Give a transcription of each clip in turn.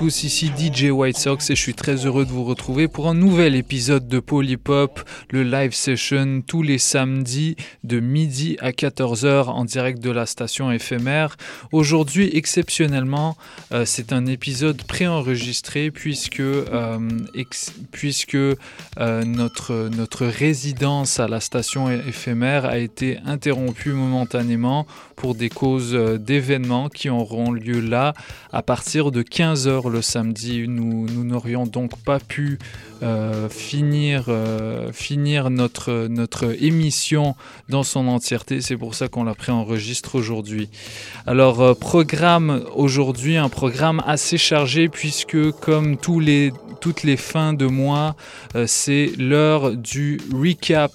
tous, ici DJ White Sox et je suis très heureux de vous retrouver pour un nouvel épisode de Polypop, le live session tous les samedis de midi à 14h en direct de la station éphémère. Aujourd'hui, exceptionnellement, euh, c'est un épisode préenregistré puisque, euh, puisque euh, notre, notre résidence à la station éphémère a été interrompue momentanément pour des causes d'événements qui auront lieu là à partir de 15h le samedi. Nous n'aurions donc pas pu euh, finir, euh, notre, émission dans son entièreté. C'est pour ça qu'on l'a préenregistre aujourd'hui. Alors, euh, programme aujourd'hui, un programme assez chargé puisque comme toutes les fins de mois, c'est l'heure du recap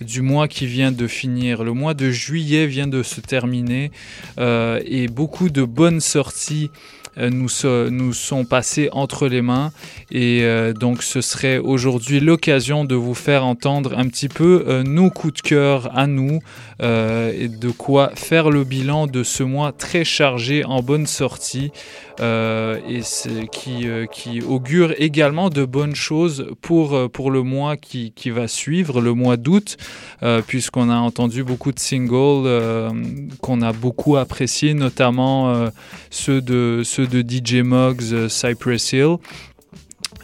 du mois qui vient de finir. Le mois de juillet vient de se terminer et beaucoup de bonnes sorties nous, nous sont passés entre les mains. Et euh, donc ce serait aujourd'hui l'occasion de vous faire entendre un petit peu euh, nos coups de cœur à nous et de quoi faire le bilan de ce mois très chargé en bonne sortie et qui, qui augure également de bonnes choses pour, pour le mois qui, qui va suivre, le mois d'août, puisqu'on a entendu beaucoup de singles qu'on a beaucoup appréciés, notamment ceux de, ceux de DJ Moggs, euh, Cypress Hill.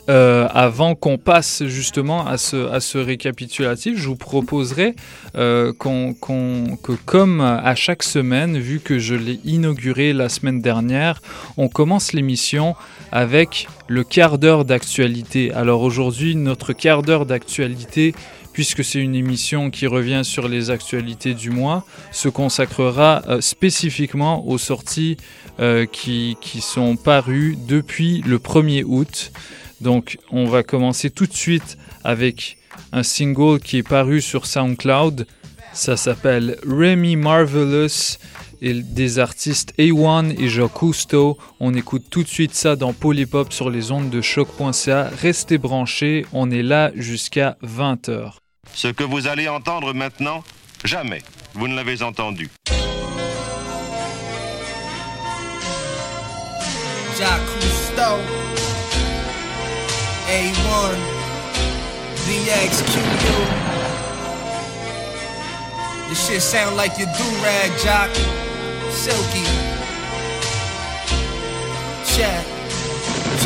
Euh, avant qu'on passe justement à ce, à ce récapitulatif, je vous proposerai euh, que comme à chaque semaine, vu que je l'ai inauguré la semaine dernière, on commence l'émission avec le quart d'heure d'actualité. Alors aujourd'hui, notre quart d'heure d'actualité puisque c'est une émission qui revient sur les actualités du mois, se consacrera spécifiquement aux sorties euh, qui, sont parus depuis le 1er août. Donc on va commencer tout de suite avec un single qui est paru sur SoundCloud. Ça s'appelle Remy Marvelous et des artistes A1 et Joe Cousteau. On écoute tout de suite ça dans Polypop sur les ondes de choc.ca. Restez branchés, on est là jusqu'à 20h. Ce que vous allez entendre maintenant, jamais vous ne l'avez entendu. Jacques Cousteau, A1, VXQU. This shit sound like your do-rag, Jock. Silky. Check.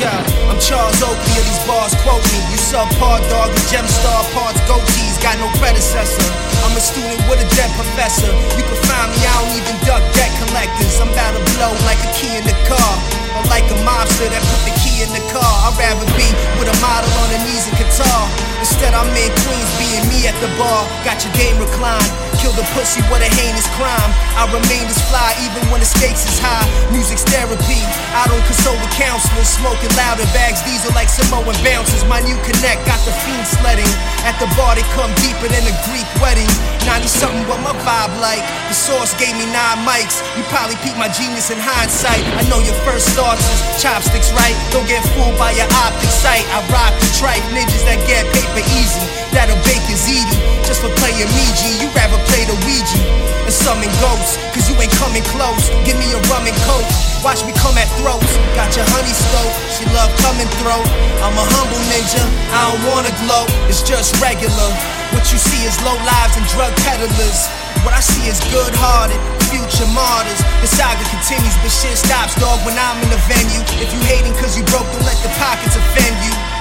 Yeah, I'm Charles Oakley, of these bars quote me. You subpar dog with gem star parts, goatees, got no predecessor. I'm a student with a dead professor. You can find me, I don't even duck debt collectors. I'm about to blow like a key in the car. Or like a mobster that put the key in the car. I'd rather be with a model on her knees and guitar. Instead, I'm in Queens being me at the bar. Got your game reclined. Kill the pussy, what a heinous crime. I remain as fly even when the stakes is high. Music's therapy. I don't console the counselors. Smoking louder bags. These are like Samoan bouncers. My new connect got the fiend sledding. At the bar, they come deeper than a Greek wedding. 90 something, what my vibe like. The source gave me nine mics. You probably peep my genius in hindsight. I know your first thought chopsticks, right? Don't get fooled by your optic sight. I rock the tripe, ninjas that get paper easy. That'll bake is eating. Just for playing me, G. You rather play the Ouija and summon ghosts. Cause you ain't coming close. Give me a rum and coke. Watch me come at throats. Got your honey stove. She love coming through. I'm a humble ninja. I don't wanna glow. It's just regular. What you see is low lives and drug peddlers. What I see is good hearted, future martyrs. The saga continues, but shit stops, dog, when I'm in the venue. If you hating cause you broke, don't let the pockets offend you.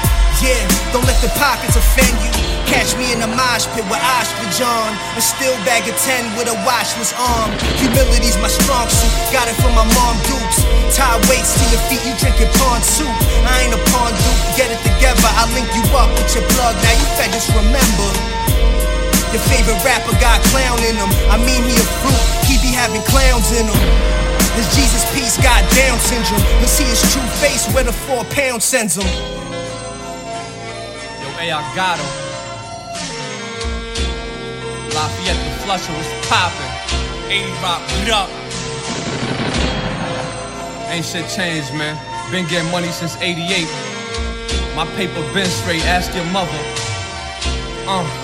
Don't let the pockets offend you. Catch me in the mosh pit with ostrich on. A steel bag of 10 with a washless arm. Humility's my strong suit. Got it from my mom Dukes. Tie weights to your feet, you drinking pawn soup. I ain't a pawn duke. Get it together, I'll link you up with your plug. Now you fed just remember. Your favorite rapper got clown in him. I mean, he a fruit, he be having clowns in him. This Jesus piece got Down syndrome. You'll see his true face where the four pound sends him. I got him. Lafayette the Flusher was poppin'. 80 Rock, what up? Ain't shit changed, man. Been getting money since 88. My paper been straight, ask your mother. Uh.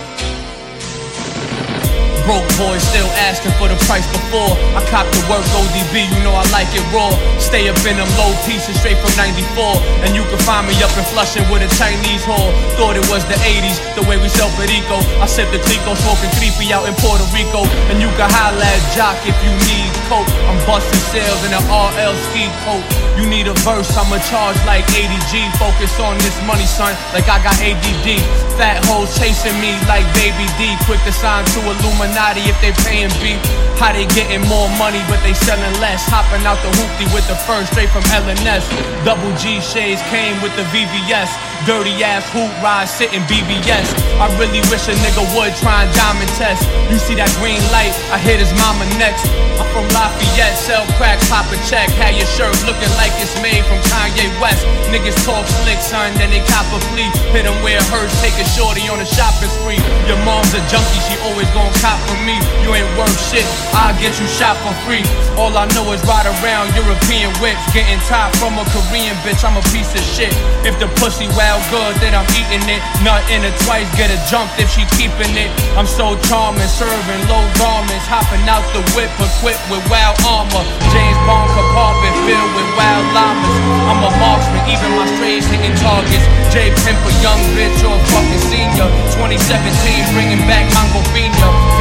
Broke boys still asking for the price before. I cop the work ODB, you know I like it raw. Stay up in them low pieces straight from 94. And you can find me up in Flushing with a Chinese whore. Thought it was the 80s, the way we sell Perico. I sip the Clicquot, smoking creepy out in Puerto Rico. And you can holla at Jock if you need coke. I'm busting sales in an RL ski coat. You need a verse, I'ma charge like 80G. Focus on this money, son, like I got ADD. Fat hoes chasing me like Baby D. Quick to sign to Illuminati if they paying beef. How they getting more money, but they selling less. Hopping out the hoopty with the first straight from LNS. Double G shades came with the VVS. Dirty ass hoop ride sitting BBS. I really wish a nigga would try and diamond test. You see that green light? I hit his mama next. I'm from Lafayette, sell crack, pop a check. Had your shirt looking like it's made from Kanye West. Niggas talk slick, son, then they cop a plea. Hit him where it hurts, take a shorty on a shopping spree. Your mom's a junkie, she always gon' cop for me. You ain't worth shit, I'll get you shot for free. All I know is ride around European whips. Getting top from a Korean bitch, I'm a piece of shit. If the pussy well good, then I'm eating it. Nothing to twice, get a jumped if she keeping it. I'm so charming, serving low garments. Hopping out the whip, equipped with wild armor. James Bond compartment filled with wild llamas. I'm a marksman, even my strays hitting targets. J Pimp, a young bitch or fucking senior. 2017, bringing back Mango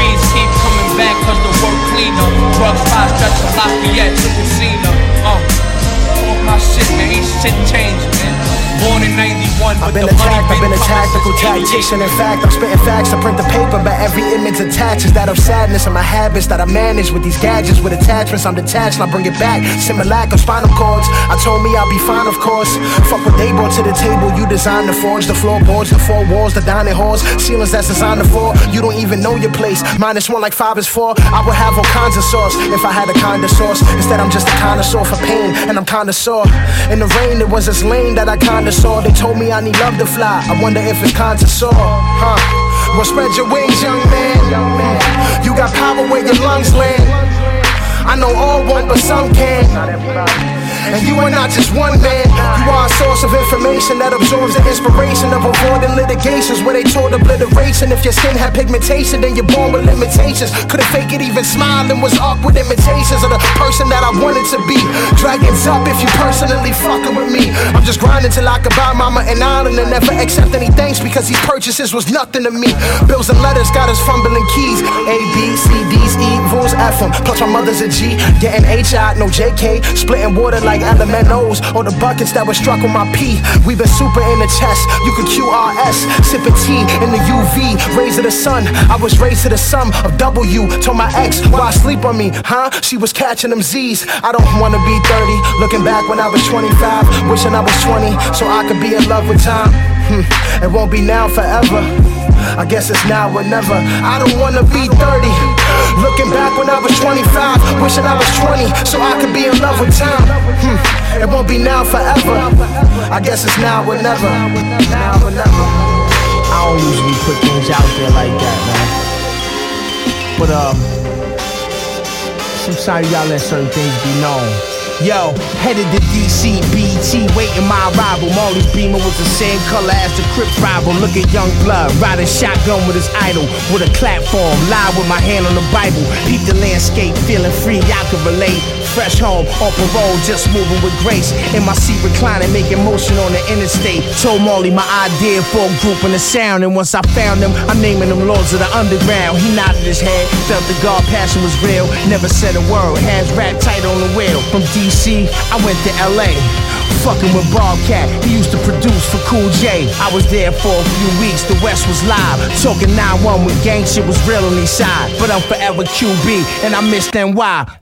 Fiends keep coming back cause the work cleaner. Drug spot stretch from Lafayette to Casino. Uh, off my shit, man, ain't shit changing, man. Born in 91, I've been attacked, I've been a tactical tactician. In fact, I'm spitting facts to print the paper, but every image attaches that of sadness and my habits that I manage with these gadgets with attachments. I'm detached I bring it back. Similac of spinal cords. I told me I'll be fine, of course. Fuck what they brought to the table. You designed the forge, the floorboards, the four walls, the dining halls, ceilings that's designed for. You don't even know your place. Minus one like five is four. I would have all kinds of sauce if I had a kind of sauce. Instead, I'm just a connoisseur for pain, and I'm kinda sore. In the rain, it was this lane that I kinda saw. They told me I need love to fly. I wonder if it's kinda sore, huh? Well, spread your wings, young man. You got power where your lungs land. I know all won't, but some can. And you are not just one man, you are a source of information that absorbs the inspiration of avoiding litigations where they told obliteration. If your skin had pigmentation, then you're born with limitations. Couldn't fake it, even smiling was awkward imitations of the person that I wanted to be. Dragons up if you personally fucking with me. I'm just grinding till I can buy mama an island and never accept any thanks because these purchases was nothing to me. Bills and letters got us fumbling keys. A, B, C, D's, E, rules, F 'em. Plus my mother's a G. Getting H out, no JK. Splitting water like elementals. Or the buckets that were struck on my P. We been super in the chest. You could QRS. Sipping tea in the UV. Rays of the sun. I was raised to the sum of W. Told my ex, why sleep on me, huh? She was catching them Z's. I don't wanna be 30. Looking back when I was 25. Wishing I was 20 so I could be in love with time. Hmm. It won't be now forever. I guess it's now or never. I don't wanna be 30. Looking back when I was 25, wishing I was 20 so I could be in love with time. Hmm. It won't be now forever. I guess it's now or never. Now or never. I don't usually put things out there like that, man. But um, sometimes you gotta let certain things be known. Yo, headed to DC, BT, waiting my arrival. Marley's Beamer was the same color as the Crip rival. Look at Young Blood, riding shotgun with his idol. With a platform, live with my hand on the Bible. Peep the landscape, feeling free, I can relate. Fresh home, on parole, just moving with grace. In my seat reclining, making motion on the interstate. Told Marley my idea for a group and a sound. And once I found them, I'm naming them Lords of the Underground. He nodded his head, felt the God passion was real. Never said a word, hands wrapped tight on the wheel. From DC, I went to LA. Fucking with Bobcat, he used to produce for Cool J. I was there for a few weeks, the West was live. Talking 9-1 when gang shit was real on these side. But I'm forever QB, and I missed NY.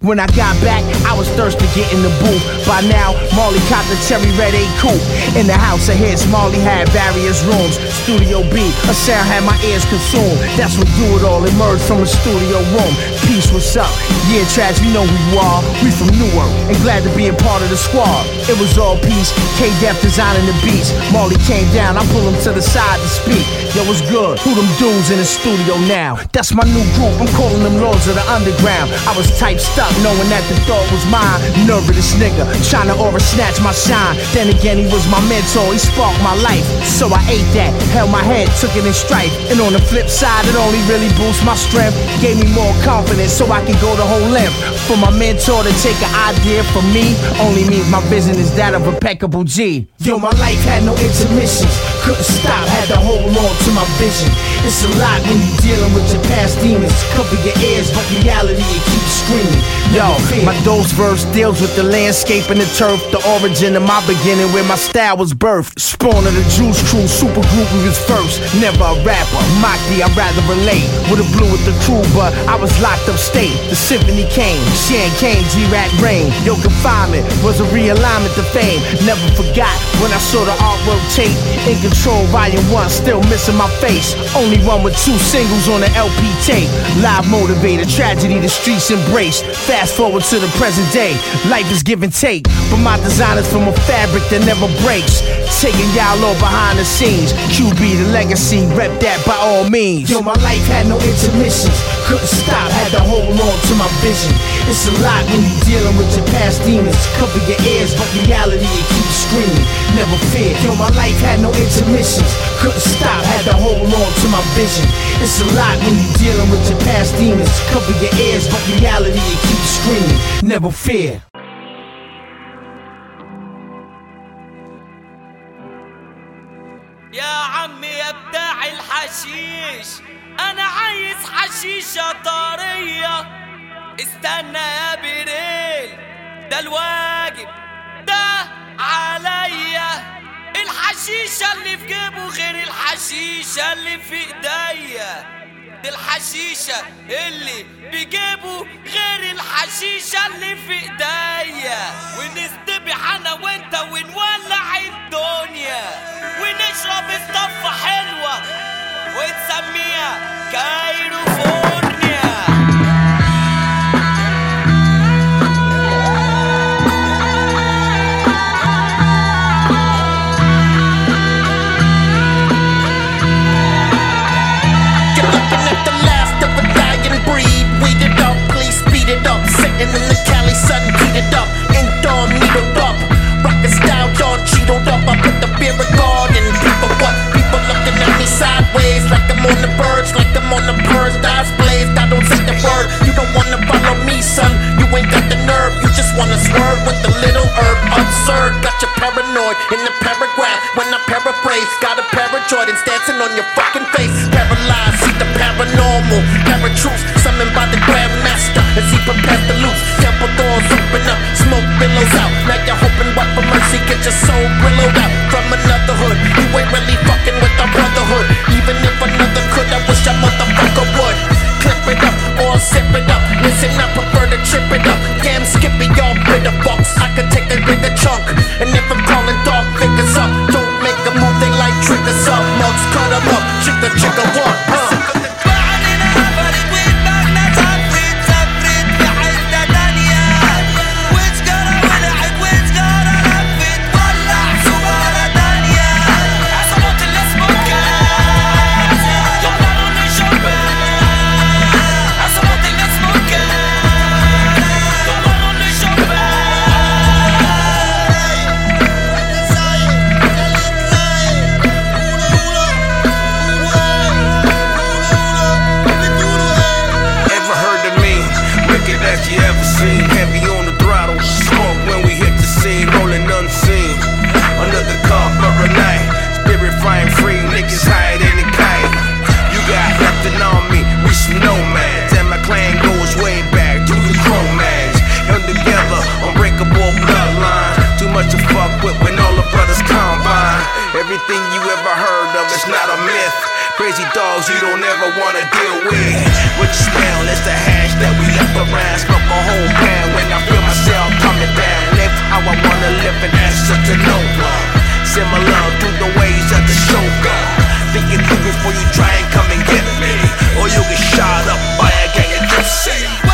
When I got back, I was thirsty to get in the booth. By now, Marley caught the cherry red A coupe. In the house of hits, Marley had various rooms. Studio B, a sound had my ears consumed. That's when Do It All emerged from a studio room. Peace, what's up? Yeah, Trash, we know who you are. We from Newark, and glad to be a part of the squad. It was all peace. K Def designing the beats. Marley came down, I pull him to the side to speak. Yo, what's good? Who them dudes in the studio now? That's my new group, I'm calling them Lords of the Underground. I was type stuck, knowing that the thought was mine. Nervous nigga, trying to aura snatch my shine. Then again, he was my mentor, he sparked my life. So I ate that, held my head, took it in strife. And on the flip side, it only really boosts my strength. Gave me more confidence so I can go the whole length. For my mentor to take an idea from me, only means my vision is that of impeccable G. Yo, my life had no intermissions. Couldn't stop, had to hold on to my vision. It's a lot when you dealing with your past demons. Cover your ears, but reality it keeps screaming. Yo, my dose verse deals with the landscape and the turf, the origin of my beginning, where my style was birthed. Spawn of the Juice Crew, super group we was first. Never a rapper, Mocky, I'd rather relate. Would've blew with the crew, but I was locked up state. The symphony came, Shan came, G Rap rain. Yo, confinement was a realignment to fame. Never forgot when I saw the artwork tape. In control, volume one, still missing my face. Only one with two singles on the LP tape. Live motivator, tragedy the streets embraced. Fast forward to the present day, life is give and take. But my design is from a fabric that never breaks. Taking y'all all behind the scenes. QB the legacy, rep that by all means. Yo, my life had no intermissions. Couldn't stop, had to hold on to my vision. It's a lot when you're dealing with your past demons. Cover your ears, but reality it keeps screaming. Never fear. Yo, my life had no intermissions. Couldn't stop, had to hold on to my vision. It's a lot when you dealing with your past demons. Cover your ears, but reality it keeps screaming. Never fear. يا عمي يا بتاع الحشيش أنا عايز حشيشة طرية استنى يا بيريل ده الواجب ده عليا. الحشيشة اللي في جيبه غير الحشيشة اللي في إيديا. دي الحشيشة اللي بجيبه غير الحشيشة اللي في إيديا. ونستبح أنا وإنت ونولع الدنيا. ونشرب الصفة حلوة. ونسميها كايروفورنيا speed it up. Sitting in the Cali sun, heated up. Indoor needled up. Rocket style, John cheetled up. I put the beer in garden. People what? People looking at me sideways. Like I'm on the birds, like I'm on the birds. Eyes blazed, I don't say the word. You don't wanna follow me, son. You ain't got the nerve. You just wanna swerve with the little herb. Absurd, got you paranoid in the paragraph. When I paraphrase, got a pair of Jordans dancing on your fucking face. Paralyzed, see the paranormal. Paratroops, summoned by the Grandmaster as he prepares to loose. Temple doors open up, smoke billows out. Now you're hoping what for mercy, get your soul billowed out from another hood. You ain't really fucking with the brotherhood. Even if another could, I wish a motherfucker would. Clip it up or zip it up. Listen, I prefer to trip it up. Damn, skip y'all bitter box. I could take a bigger chunk. And if I'm calling dog figures up, don't make a move, they like triggers up. Mugs cut 'em up, chicka chicka one. Uh. Everything you ever heard of is not a myth. Crazy dogs you don't ever wanna deal with. What you smell is the hash that we left around. Smoke a whole pound when I feel myself coming down. Live how I wanna live and answer to no one. Similar to the ways of the shogun. Think it through before you try and come and get me. Or you'll get shot up by a gang of gypsies.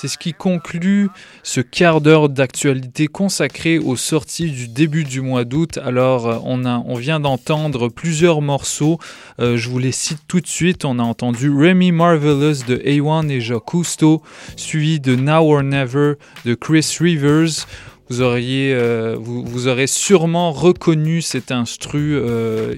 C'est ce qui conclut ce quart d'heure d'actualité consacré aux sorties du début du mois d'août. Alors, euh, on, vient d'entendre plusieurs morceaux. Euh, je vous les cite tout de suite. On a entendu Remy Marvelous de A1 et Jacques Cousteau, suivi de Now or Never de Chris Rivers. Vous, euh, aurez sûrement reconnu cet instru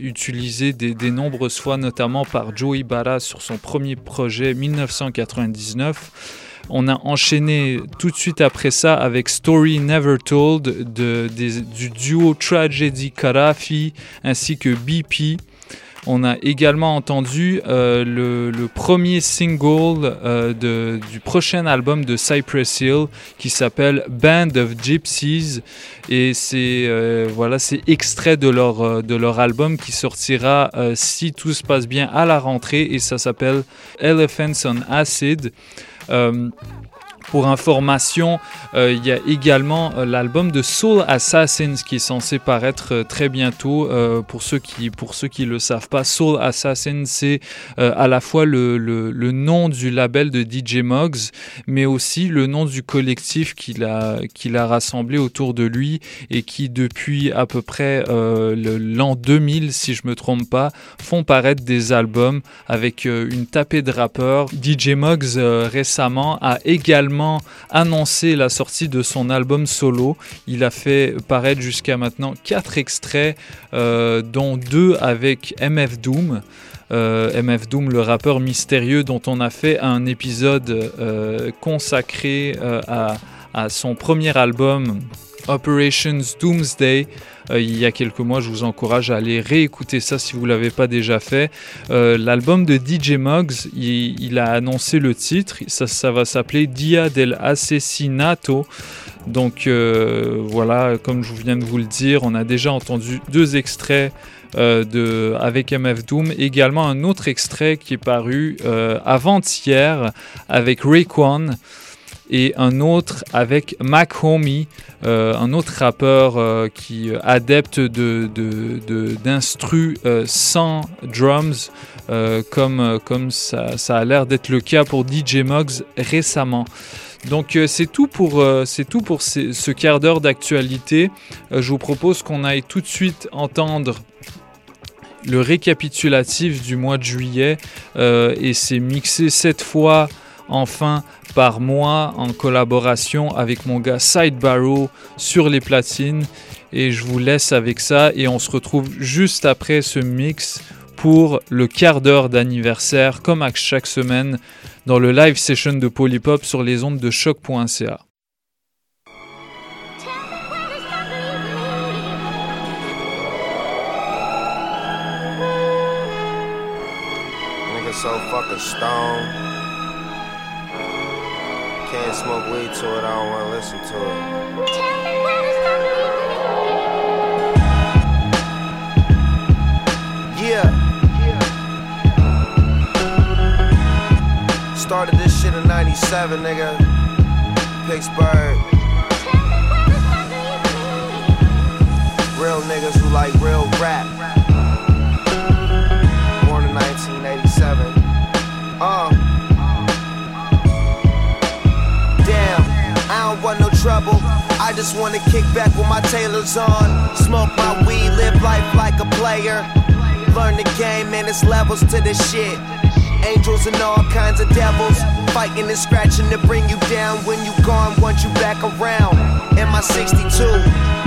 utilisé des, nombreuses fois, notamment par Joey Barra sur son premier projet 1999. On a enchaîné tout de suite après ça avec Story Never Told de, du duo Tragedy Karafi ainsi que BP. On a également entendu euh, le, premier single euh, du prochain album de Cypress Hill qui s'appelle Band of Gypsies et c'est euh, voilà c'est extrait de leur de leur album qui sortira si tout se passe bien à la rentrée et ça s'appelle Elephants on Acid. Euh, pour information, euh, il y a également euh, l'album de Soul Assassins qui est censé paraître euh, très bientôt. Pour ceux qui pour ceux qui le savent pas, Soul Assassins c'est à la fois le, le- nom du label de DJ Muggs, mais aussi le nom du collectif qu'il a qu'il a rassemblé autour de lui et qui depuis à peu près l'an 2000, si je me trompe pas, font paraître des albums avec une tapée de rappeurs. DJ Muggs euh, récemment a également annoncé la sortie de son album solo. Il a fait paraître jusqu'à maintenant quatre extraits, euh, dont deux avec MF Doom. Euh, MF Doom, le rappeur mystérieux dont on a fait un épisode euh, consacré à, son premier album Operations Doomsday il y a quelques mois. Je vous encourage à aller réécouter ça si vous ne l'avez pas déjà fait. Euh, L'album de DJ Muggs, il, a annoncé le titre. Ça, va s'appeler Dia del Asesinato. Donc euh, voilà, comme je viens de vous le dire, on a déjà entendu deux extraits euh, avec MF Doom. Également un autre extrait qui est paru euh, avant-hier avec Raekwon et un autre avec Mac Homie, euh, un autre rappeur euh, qui euh, adepte de, d'instru sans drums, comme, comme ça, a l'air d'être le cas pour DJ Muggs récemment. Donc c'est tout pour, c'est tout pour ce quart d'heure d'actualité. Je vous propose qu'on aille tout de suite entendre le récapitulatif du mois de juillet et c'est mixé cette fois enfin par moi en collaboration avec mon gars Side Barrow sur les platines. Et je vous laisse avec ça. Et on se retrouve juste après ce mix pour le quart d'heure d'anniversaire comme à chaque semaine dans le live session de Polypop sur les ondes de choc.ca. Can't smoke weed to it, I don't wanna listen to it. Yeah. Started this shit in 97, nigga. Pittsburgh. Real niggas who like real rap. Born in 1987. Uh. I don't want no trouble. I just wanna kick back with my tailors on. Smoke my weed, live life like a player. Learn the game and it's levels to this shit. Angels and all kinds of devils. Fighting and scratching to bring you down when you gone, want you back around. In my 62,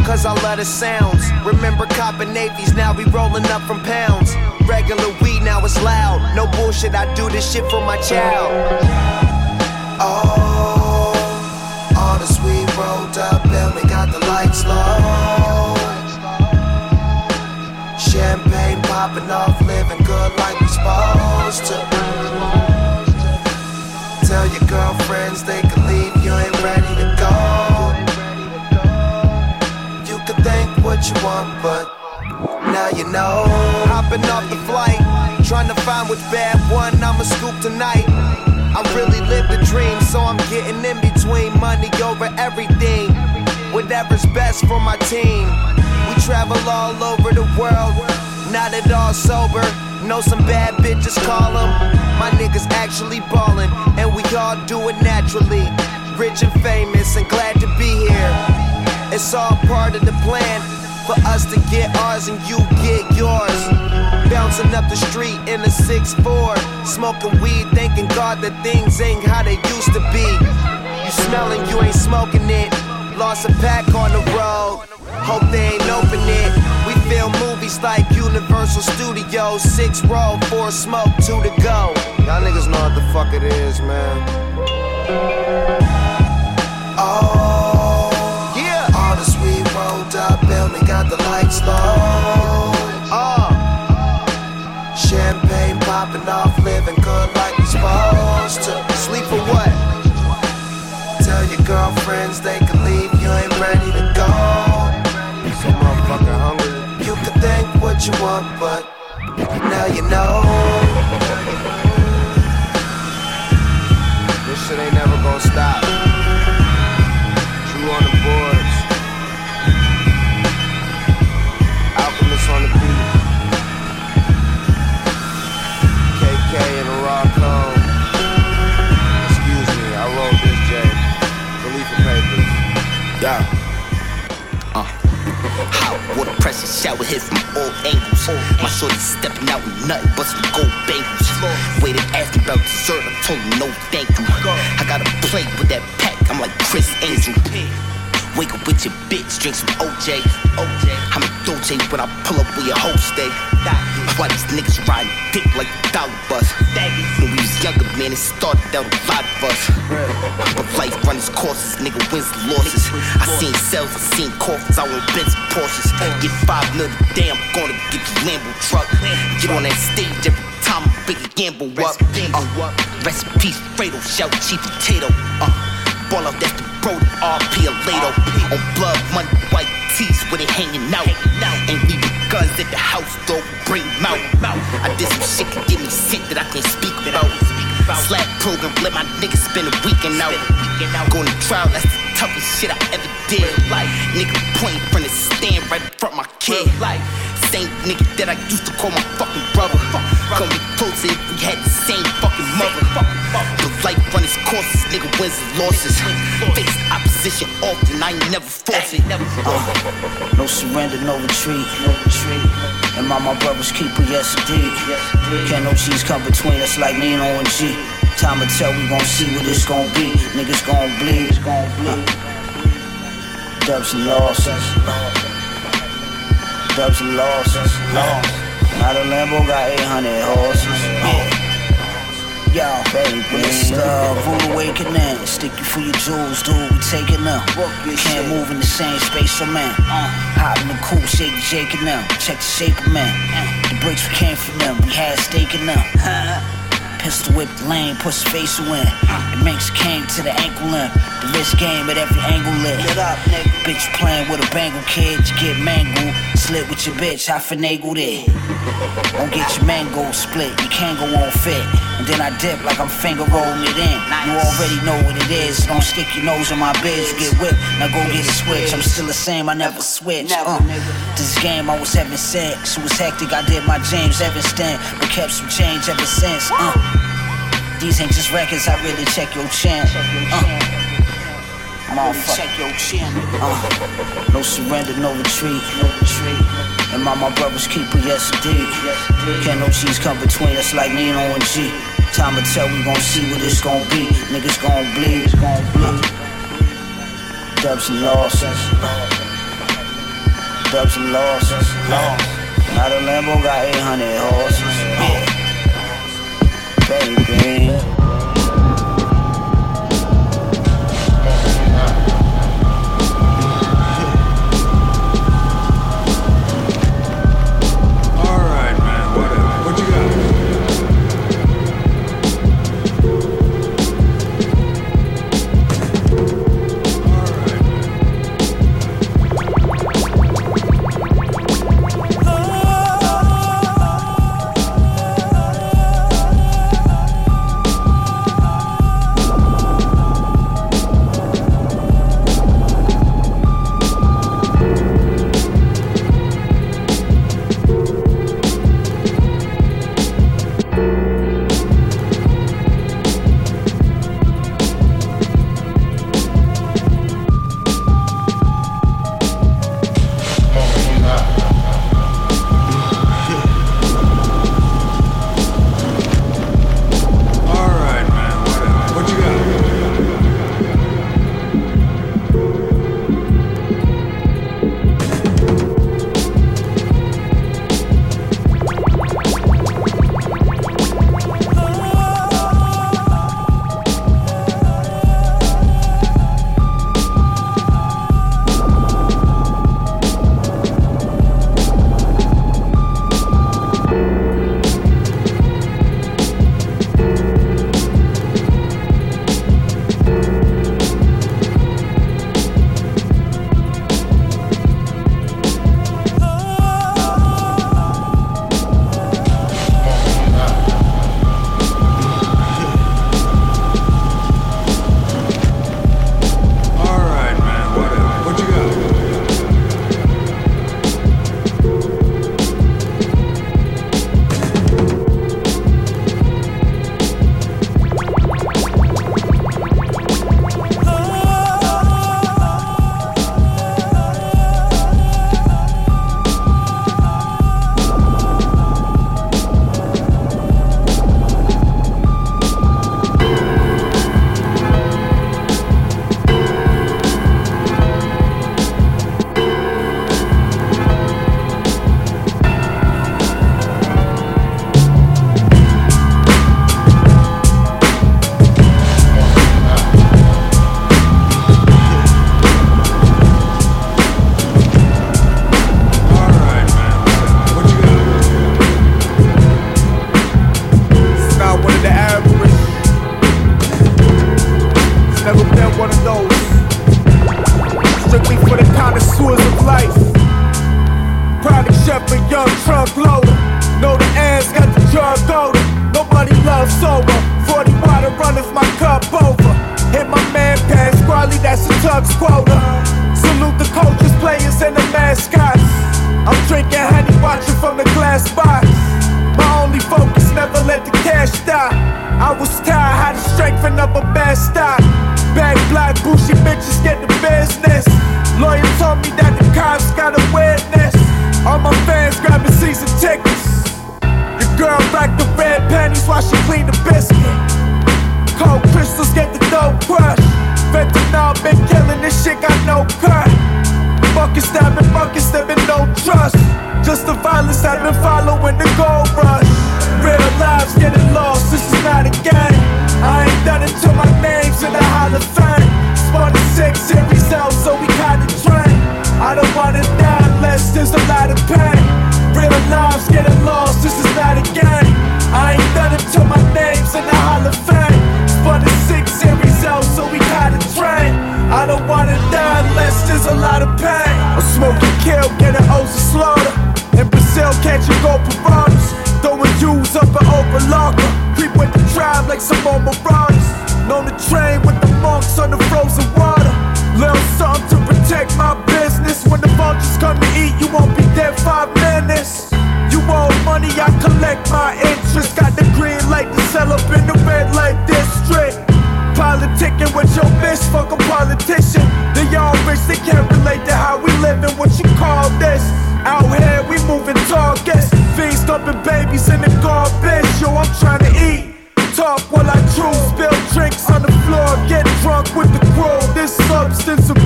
cause I love the sounds. Remember copping navies, now we rolling up from pounds. Regular weed, now it's loud. No bullshit, I do this shit for my child. Oh, the. Champagne popping off, living good like we supposed to. Tell your girlfriends they can leave, you ain't ready to go. You can think what you want, but now you know. Hopping off the flight, trying to find which bad one I'ma scoop tonight. I really live the dream, so I'm getting in between money over everything. Whatever's best for my team. We travel all over the world, not at all sober. Know some bad bitches, call them. My niggas actually ballin', and we all do it naturally. rich and famous and glad to be here. It's all part of the plan for us to get ours and you get yours. Bouncing up the street in a 6'4, smoking weed, thanking God that things ain't how they used to be. You smelling, you ain't smoking it. Lost a pack on the road. Hope they ain't open it. We film movies like Universal Studios. Six roll, four smoke, two to go. Y'all niggas know what the fuck it is, man. Oh, yeah. All this weed rolled up, and got the lights low. Oh, champagne popping off, living good like we supposed to. Sleep for what? Tell your girlfriends they what you want, but now you know. This shit ain't never gonna stop. True on the boards. Alchemist on the beat. KK in a raw cone. Excuse me, I wrote this, Jay. Khalifa papers. Yeah. Hot water pressure shower hit from all angles. My shorty stepping out with nothing but some gold bangles. Waited me about dessert, I told him no thank you. I got a plate with that pack, I'm like Criss Angel. Wake up with your bitch, drink some OJ. OJ. I'm a Dolce when I pull up where your hoe stay. Why these niggas riding dick like the dollar bus? When we was younger, man, it started out a lot of us. But life run its courses, nigga wins the losses. I seen sales, I seen coffins, I want Benz and Porsches. Get five mil today, I'm gonna get the Lambo truck. Get on that stage every time a biggie gamble up. Uh, rest in peace, Fredo, shout Chief Potato. Uh, ball out, that's the Brody, RP or Lato. On blood money, white tees with it hanging out. Ain't leaving guns at the house, though, bring them out. I did some shit could get me sick that I can't speak about. Slap program, let my niggas spend a weekend out. Going to trial, that's the toughest shit I ever did. Nigga point from the stand right in front of my kid. Same nigga that I used to call my fucking brother. Come be closer if we had the same fucking mother. But life run its courses, nigga wins and losses. Face opposition often, I ain't never force it. Uh, no surrender, no retreat, no retreat. And my, my brothers keeper, yes indeed. Can't no cheese come between us like Nino and G. Time to tell, we gon' see what it's gon' be. Niggas gon' bleed, it's gon' bleed. Dubs and losses. Dubs and losses. Now the Lambo got 800 horses. Yo, baby, it's the rude awakening. Stick you for your jewels, dude. We taking them. You can't move in the same space I'm in. Uh, hop in the cool, shake, shaking them. Check the shape of man. The bricks we came from them. We had stake in them. Pistol whip the lane, push the face in. The minks came to the ankle limp. The wrist game at every angle lit. Get up, nigga. Bitch playing with a bangle kid, you get mangled. Slit with your bitch, I finagled it. Don't get your mango split, you can't go on fit. And then I dip like I'm finger rolling it in. You already know what it is. Don't stick your nose in my biz, you get whipped. Now go get a switch. I'm still the same, I never switch. Uh, this game I was having sex. It was hectic, I did my James Evanston, but kept some change ever since. Uh, these ain't just records, I really check your chin. Uh, Motherfucker. Check your chin. Uh, no surrender, no retreat. No retreat. And my, my brothers keeper, yes indeed. Can't no cheese come between us like Nino and G. Time to tell, we gon' see what it's gon' be. Niggas gon' bleed, it's gon' bleed. Dubs and losses. Dubs and losses. Now the Lambo got 800 horses. Baby.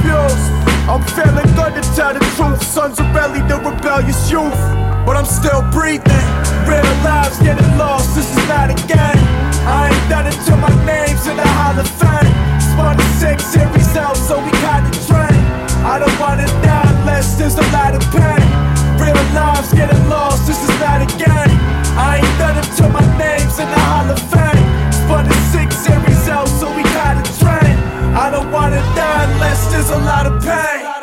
Abuse. I'm feeling good to tell the truth. Sons of Belly, the rebellious youth. But I'm still breathing. Real lives getting lost. This is not a game. I ain't done it till my name's in the Hall of Fame. Spun six series out, so we got the train. I don't wanna die unless there's a lot of pain. Real lives getting lost. This is not a game. I ain't done it till my name's in the Hall of Fame. Spun six series die unless there's a lot of pain.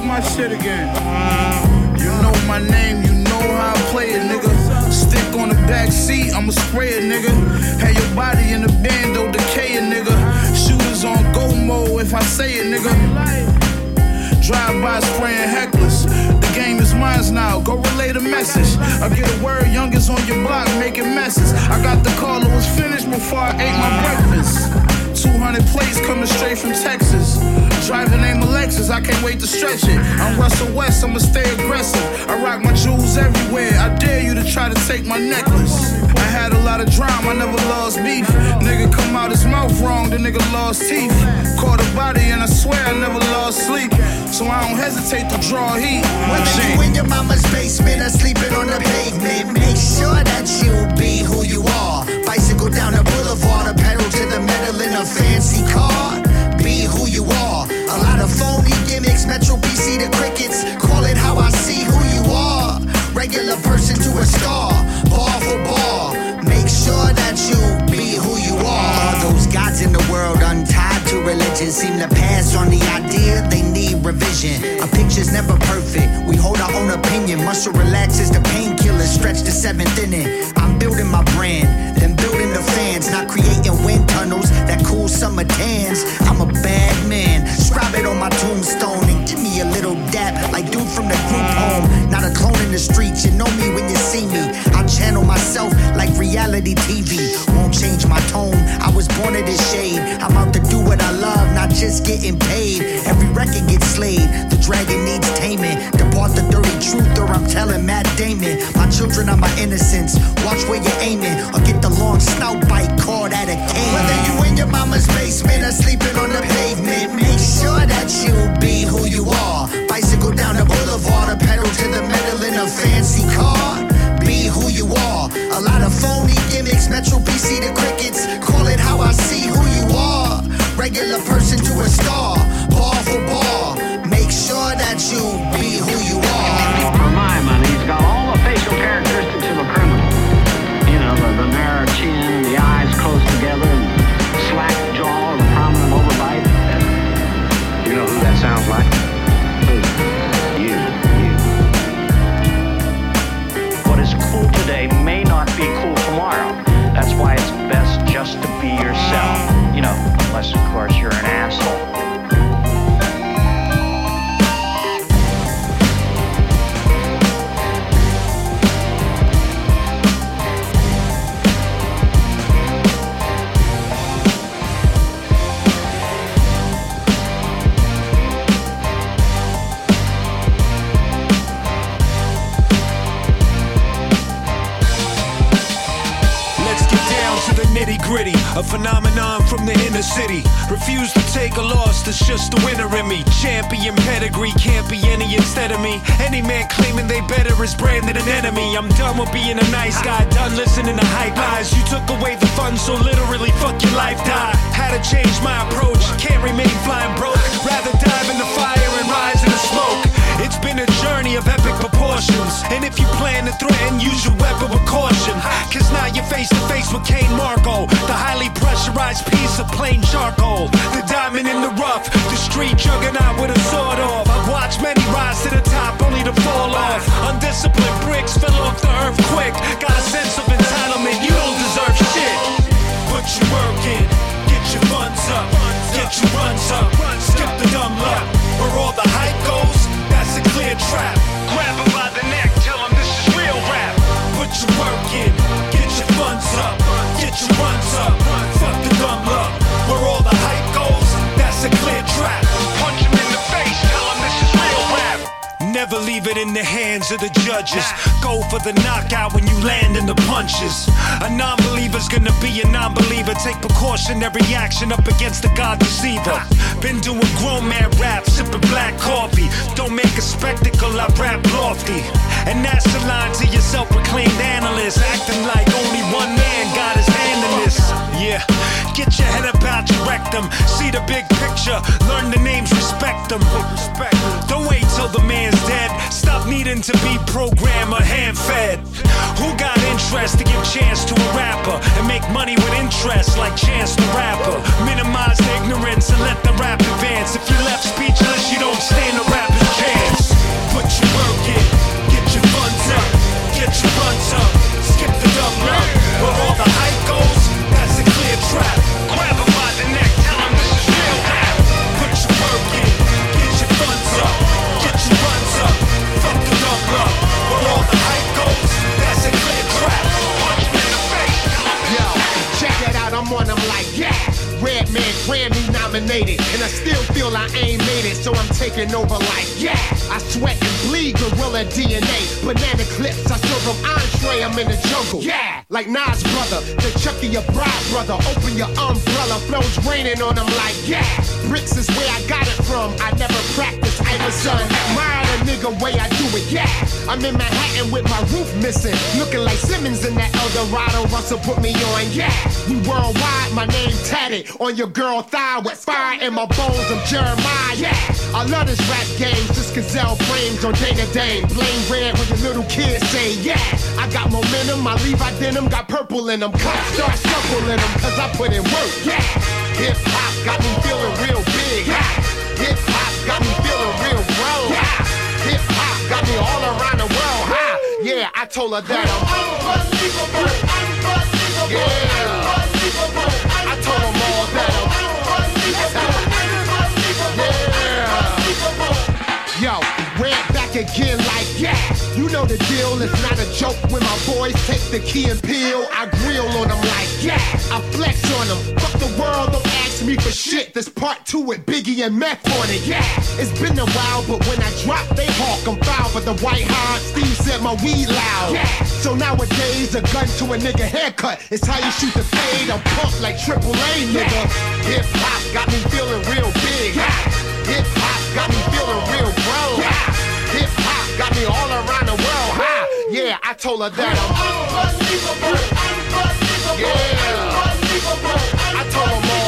Talk my shit again. Uh, you know my name, you know how I play it, nigga. Stick on the back seat, I'ma spray it, nigga. Have your body in the bando decaying, nigga. Shooters on go mode if I say it, nigga. Drive by spraying hecklers. The game is mine now. Go relay the message. I get a word, youngest on your block making messes. I got the call, it was finished before I ate my breakfast. 200 plates coming straight from Texas. Driving name Alexis, I can't wait to stretch it. I'm Russell West, I'ma stay aggressive. I rock my jewels everywhere. I dare you to try to take my necklace. I had a lot of drama, I never lost beef. Nigga come out his mouth wrong, the nigga lost teeth. Caught a body and I swear I never lost sleep. So I don't hesitate to draw heat. Whether you in your mama's basement or sleeping on the pavement, make sure that you be who you are. Bicycle down the boulevard or pedal in a fancy car. Be who you are. A lot of phony gimmicks, Metro PC to crickets. Call it how I see who you are. Regular person to a star, religion seem to pass on the idea they need revision. Our picture's never perfect. We hold our own opinion. Muscle relaxes the painkiller, stretch the seventh inning. I'm building my brand, then building the fans, not creating wind tunnels that cool summer tans. I'm a bad man. Scribe it on my tombstone and give me a little dap like dude from the group. Not a clone in the streets, you know me when you see me. I channel myself like reality TV. Won't change my tone. I was born in this shade. I'm out to do what I love, not just getting paid. Every record gets slayed. The dragon needs taming. Depart the dirty truth, or I'm telling Matt Damon. My children are my innocence. Watch where you're aiming, or get the long snout bite caught at a cane. Whether you in your mama's basement or sleeping on the pavement, make sure that you be who you are. Bicycle down the to the metal in a fancy car. Be who you are. A lot of phony gimmicks, Metro PC to crickets. Call it how I see who you are. Regular person to a star, bar for bar. Make sure that you course, you're city. Refuse to take a loss, that's just the winner in me. Champion pedigree, can't be any instead of me. Any man claiming they better is branded an enemy. I'm done with being a nice guy, done listening to hype lies. You took away the fun, so literally fuck your life die. Had to change my approach, can't remain flying broke. Rather dive in the fire and rise in the smoke. Been a journey of epic proportions. And if you plan to threaten, use your weapon with caution. Cause now you're face to face with Kane Marco, the highly pressurized piece of plain charcoal. The diamond in the rough, the street juggernaut with a sword off. I've watched many rise to the top only to fall off. Undisciplined bricks fell off the earth quick. Got a sense of entitlement, you don't deserve shit. Put your work in, get your funds up, get your runs up, skip the dumb luck. Where all the hype trap. Leave it in the hands of the judges. Go for the knockout when you land in the punches. A non believer's gonna be a non believer. Take precautionary action up against the God deceiver. Been doing grown man rap, sipping black coffee. Don't make a spectacle, I rap lofty. And that's the line to your self proclaimed analyst. Acting like only one man got his hand in this. Yeah, get your head about your rectum. See the big picture, learn the names, respect them. Respect. Don't wait till the man's dead. Stop needing to be programmed or hand fed. Who got interest to give chance to a rapper and make money with interest like Chance the Rapper? Minimize the ignorance and let the rap advance. If you're left speechless, you don't stand a rapper's chance. Put your work in, get your funds up, get your runs up, skip the dumb luck. Where all the hype goes, Redman Grammy nominated, and I still feel I ain't made it, so I'm taking over like, yeah. I sweat and bleed gorilla DNA. Banana clips, I serve them entree, I'm in the jungle. Yeah, like Nas brother, the Chucky your bride brother. Open your umbrella, flows raining on them like, yeah. Bricks is where I got it from, I never practiced, I'm a son. Admire the nigga way I do it, yeah. I'm in Manhattan with my roof missing, looking like Simmons in that Eldorado. Russell put me on, yeah. We worldwide, my name tatted on your girl thigh with fire in my bones. I'm Jeremiah, yeah. I love this rap game, just Cazal frames on Dana Dane. Blame red when your little kids say, yeah. I got momentum, my Levi denim got purple in them. Cops start circling them, cause I put in work, yeah. Hip hop got me feeling real big, yeah. Hip hop got me all around the world, huh? Yeah, I told her that I'm unbelievable, unbelievable, yeah. I told them all that I'm Yo, ran back again like yeah. You know the deal, it's not a joke when my boys take the key and peel. I grill on them like yeah. I flex on them. Fuck the world, don't ask me for shit. This part two with Biggie and Meth on it, yeah. It's been a while, but when I drop, they hawk. I'm foul for the white hard. Steve said my weed loud. Yeah. So nowadays, a gun to a nigga haircut. It's how you shoot the fade. I'm pumped like Triple A, nigga. Hip hop got me feeling real big. Hip hop got me feeling real grown. Hip hop got me all around the world. Ha! Yeah, I told her that I'm unbelievable. Unbelievable. Yeah. I told them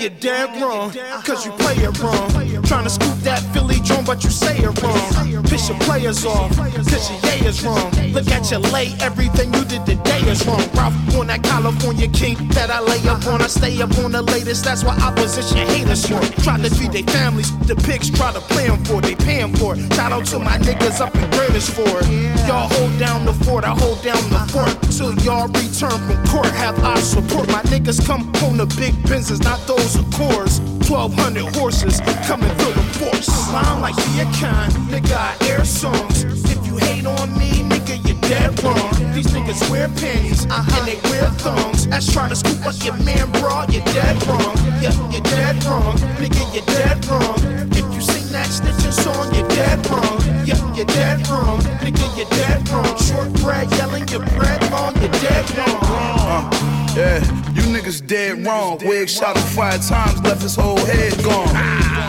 You're dead wrong, cause you play it wrong. Trying to scoop that Philly drum, but you say it wrong. Piss your players off, cause your yay is wrong. Look at your lay, everything you did today is wrong. Ralph on that California king that I lay up on. I stay up on the latest, that's why opposition haters want. Try to feed their families, the pigs try to play 'em for, they paying for. for. Shout out to my niggas up in Granishford. Y'all hold down the fort, I hold down the fort. Till y'all return from court, have I support. My niggas come from the big Benzes, not those of course. 1200 horses coming through the force. I'm like the kind, nigga, I air songs. If you hate on me, nigga, you're dead wrong. These niggas wear panties and they wear thongs. That's trying to scoop up your man, bra, you're dead wrong. Yeah, you're dead wrong, nigga, you're dead wrong. If you sing that snitching song, you're dead wrong. Yeah, you're dead wrong, nigga, you're dead wrong. Short bread yelling, your bread long, you're dead wrong. Uh, yeah, you niggas dead wrong. Wig shot him five times, left his whole head gone.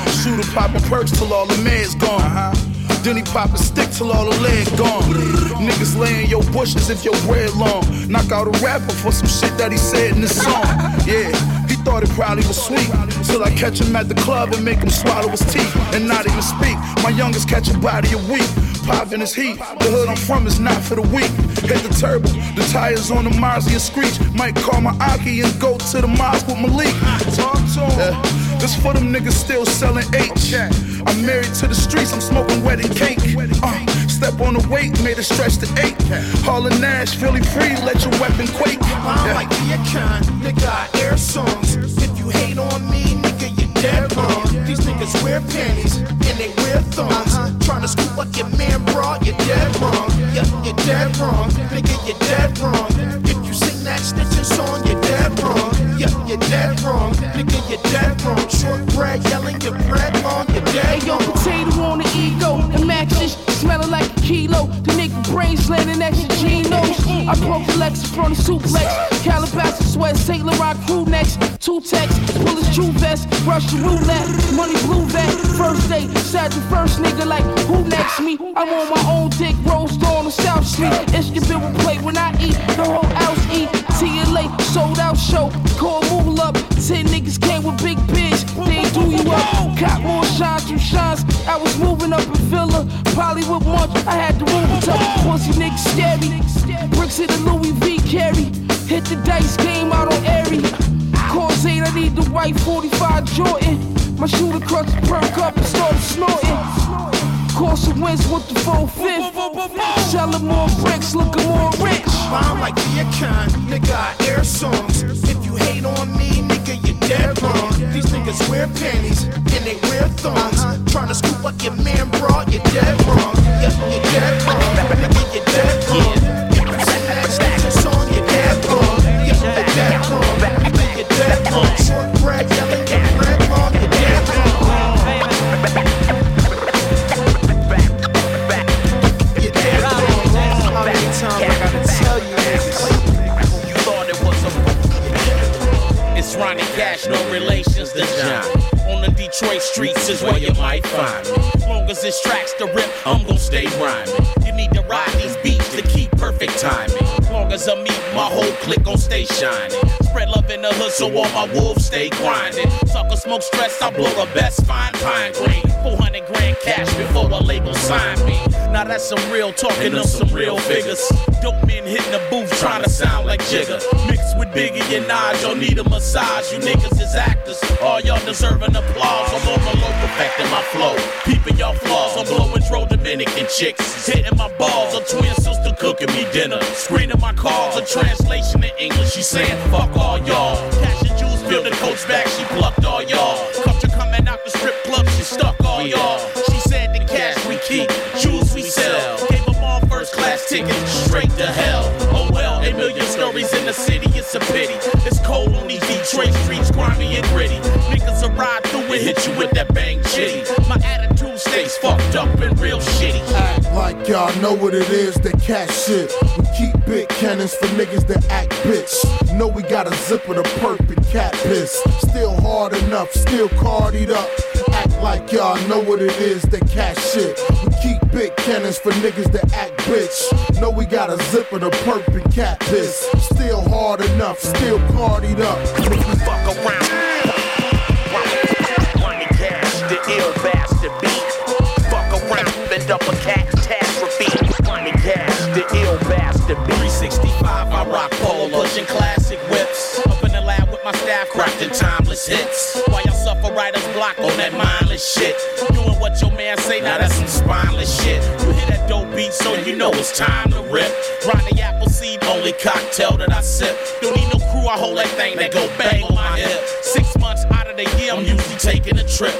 Shooter popping perks till all the meds gone. Then he pop a stick till all the lead gone. Niggas lay in your bushes if your bread long. Knock out a rapper for some shit that he said in the song. Yeah, thought it probably was sweet. Till I catch him at the club and make him swallow his teeth and not even speak. My youngest catch a body a week. Pop in his heat. The hood I'm from is not for the weak. Hit the turbo, the tires on the Marzi and screech. Might call my Aki and go to the mosque with Malik. Talk to him. This for them niggas still selling H. I'm married to the streets, I'm smoking wedding cake. Uh, step on the weight, made it stretch to eight. Hauling Nash, Philly free, let your weapon quake. I'm like the kind, nigga, I air songs. If you hate on me, nigga, you're dead wrong. These niggas wear panties and they wear thongs. Trying to scoop up your man, bra, you're dead wrong. Yeah, you're dead wrong, nigga, you're dead wrong. If you sing that snitching song, you're dead wrong. Yeah, you're dead wrong, nigga, you're dead wrong. Short bread yelling, your bread long, you're dead Hey, yo, potato on the ego. The matches smelling like a kilo. The nigga brains landing next to Geno's. I broke the Lex front of suplex. Calabasas sweat, St. Laurent crew next. Two texts, pull his true vest. Rush the roulette, money blue vet. First date, sat the first nigga like, who next me? I'm on my own dick, roast on the South Street. Instrument will play when I eat, the whole house eat. TLA, sold out show. Call Mool up. Ten niggas came with big bitch. They do you up. Got more shines from shines. I was moving up with Munch. I had to move it up. Pussy niggas scary. Bricks in the Louis V carry. Hit the dice game out on Airy. Cause eight, I need the white 45 Jordan. My shooter crutch perk up and started snorting. Course of wins with the full fifth. Selling more bricks, looking more rich. I'm like the kind, nigga, air songs. If you hate on me, dead wrong. These niggas wear panties and they wear thongs. Trying to scoop up your man, bra, you're dead wrong. Yeah, you're dead wrong. Nigga, you're dead wrong. You song, you're dead wrong. You're dead wrong. You're dead wrong. Short bread relations to John. On the Detroit streets is where you might find me. As long as this track's the rip, I'm gon' stay rhyming. You need to ride these beats to keep perfect timing. As long as I meet my whole clique gon' stay shining. Spread love in the hood so all my wolves stay grinding. Sucker smoke stress, I blow the best fine pine green. 400 grand cash before the label sign me. Now that's some real talking of some real figures. Dope men hitting the booth trying to sound like Jigga. Mixed with Biggie and Nas, y'all need a massage. You niggas is actors, all y'all deserving applause. I'm on my low perfecting my flow, peeping y'all flaws. I'm blowing dro Dominican chicks, hitting my balls. A twin sister cooking me dinner, screening my calls. A translation in English, she saying fuck all y'all. Cash and jewels, build the coach back, she plucked all y'all. Culture coming out the strip club, she stuck all y'all. She said the cash we keep, jewels we sell. Gave them all first class tickets, straight to hell. It's a pity. It's cold on these Detroit streets, grimy and gritty. Niggas will ride through and hit you with that bang chitty. My attitude stays fucked up and real shitty. Like y'all know what it is, that cat shit. We keep big cannons for niggas that act bitch. Know we got a zipper the perfect cat piss. Still hard enough, still cardied up. Act like y'all know what it is, that cat shit. We keep big cannons for niggas that act bitch. Know we got a zipper the perfect cat piss. Still hard enough, still cardied up. Fuck around. Money cash, the ill bastard beat. Fuck around, bend up a hits. Why y'all suffer writer's block on that mindless shit? Doing what your man say, now that's some spineless shit. You hear that dope beat, so you know it's time to rip. Ronnie Appleseed, only cocktail that I sip. Don't need no crew, I hold that thing that go bang on my hip. Year, I'm usually taking a trip.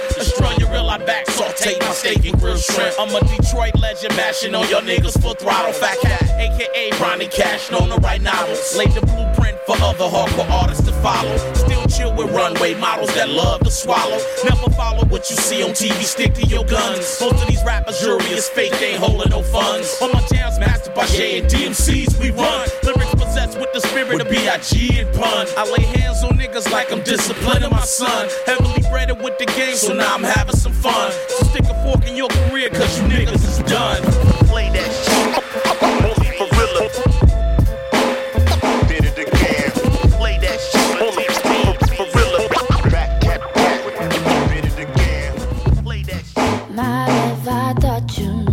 Your real I back, saute my steak and grill shrimp. I'm a Detroit legend, bashing on your niggas full throttle. Fat cat, aka Ronnie Cash, known to write novels. Laid the blueprint for other hardcore artists to follow. Still chill with runway models that love to swallow. Never follow what you see on TV, stick to your guns. Most of these rappers, jury is fake, they ain't holding no funds. On my jams, Master Pache and DMCs, we run. Lyrics possessed with the spirit of B.I.G. and pun. I lay hands on niggas like I'm disciplining my son. Heavily bred with the game, so now I'm having some fun. So stick a fork in your career, cause you niggas is done. Play that shit. Only for real. Did it again. Play that shit. Only for real. Back, back, back. Did it again. Play that shit. My life, I thought you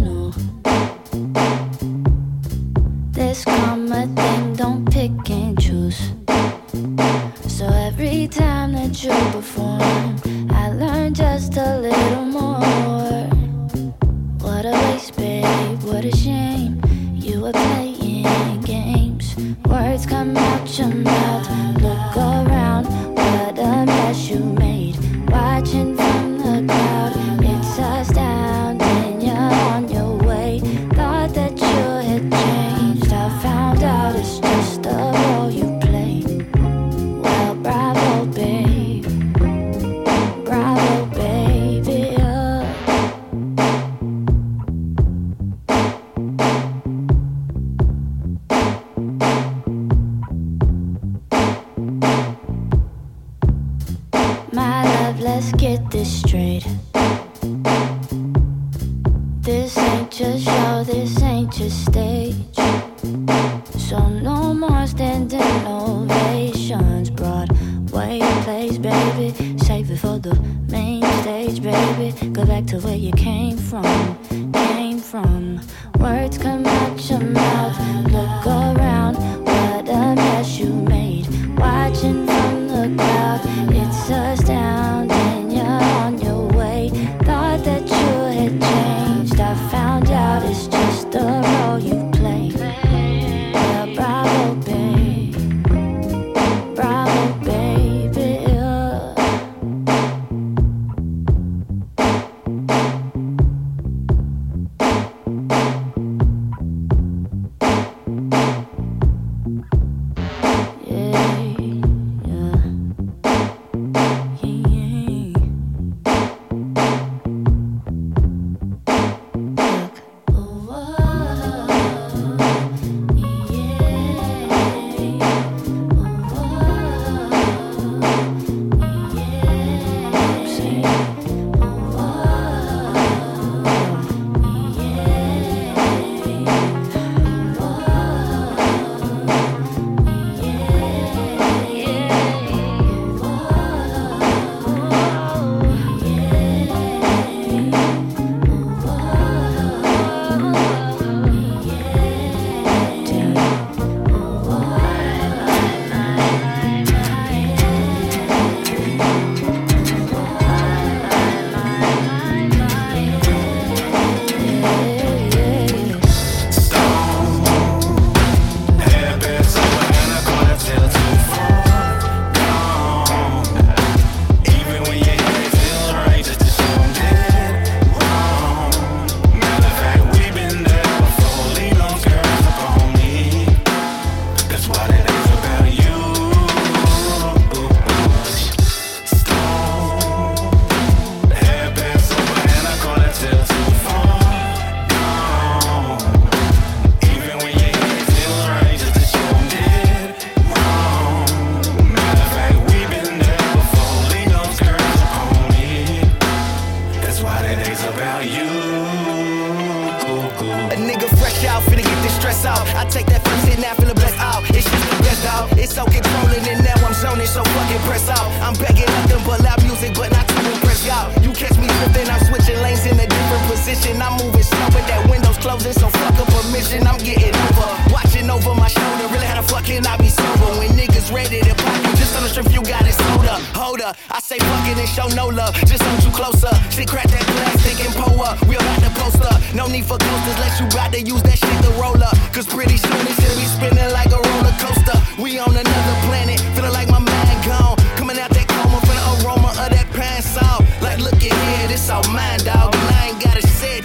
I'm moving slow with that window's closing, so fuck a permission. I'm getting over, watching over my shoulder. Really how the fuck can I be sober when niggas ready to pop you? Just on the strip, you got it sold up. Hold up, I say fucking and show no love. Just hold you closer. Shit, crack that plastic and pull up. We about to post up. No need for coasters, let you ride to use that shit to roll up. Cause pretty soon it's gonna be spinning like a roller coaster. We on another planet, feeling like my mind gone. Coming out that coma for the aroma of that pine salt. Like, look at here, this all mine, dog.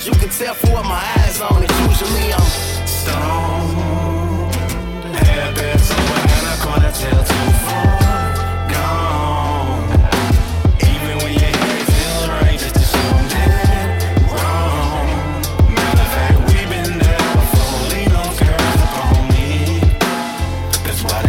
I it, you can tell for what my eyes on. It's usually I'm Stone. Headband somewhere in a corner till too far gone. Even when feels right, just wrong. Matter of fact, we've been there on me. That's about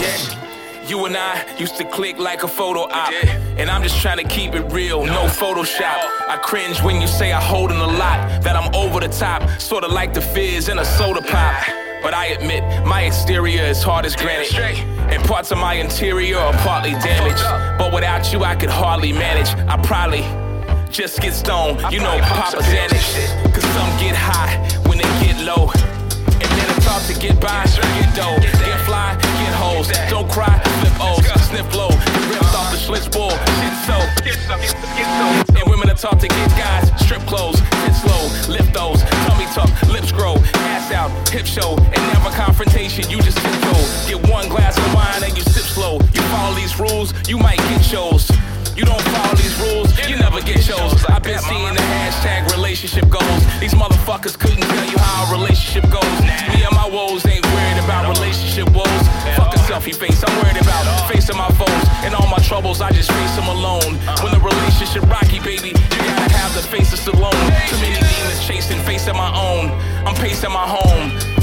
Yeah. You and I used to click like a photo op. And I'm just trying to keep it real, no Photoshop. I cringe when you say I hold in a lot, that I'm over the top, sorta like the fizz in a soda pop. But I admit, my exterior is hard as granite. And parts of my interior are partly damaged. But without you, I could hardly manage. I probably just get stoned, you know, Papa Xanax. Cause some get high when they get low. And then it's hard to get by, get dough, get fly, get hoes. Don't cry, flip O's, sniff low, ripped off the schlitz ball, shit so. And women are taught to get guys, strip clothes, hit slow, lift those, tummy tuck, lips grow, ass out, hip show, and never confrontation, you just tiptoe. Get one glass of wine and you sip slow. You follow these rules, you might get shows. You don't follow these rules, you never get shows. I've been seeing the hashtag relationship goals. These motherfuckers couldn't tell you how a relationship goes. Me and my woes ain't worried about relationship woes. Fuck a selfie face, I'm worried about facing my foes. And all my troubles, I just face them alone. When the relationship rocky, baby, you gotta have the faces alone. Too many demons chasing, facing my own. I'm pacing my home.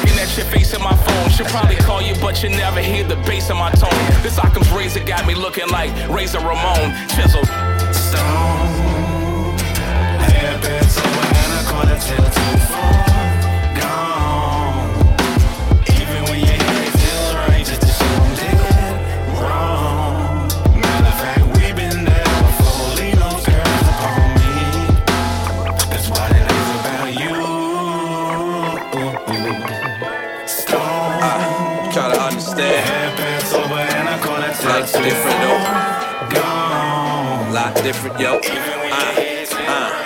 Looking at your face in my phone. Should probably call you, but you never hear the bass of my tone. This Occam's razor got me looking like Razor Ramon. Chisel. Stone. Headband somewhere in a corner till too far different though. gone. Lot different, yo. Uh, uh.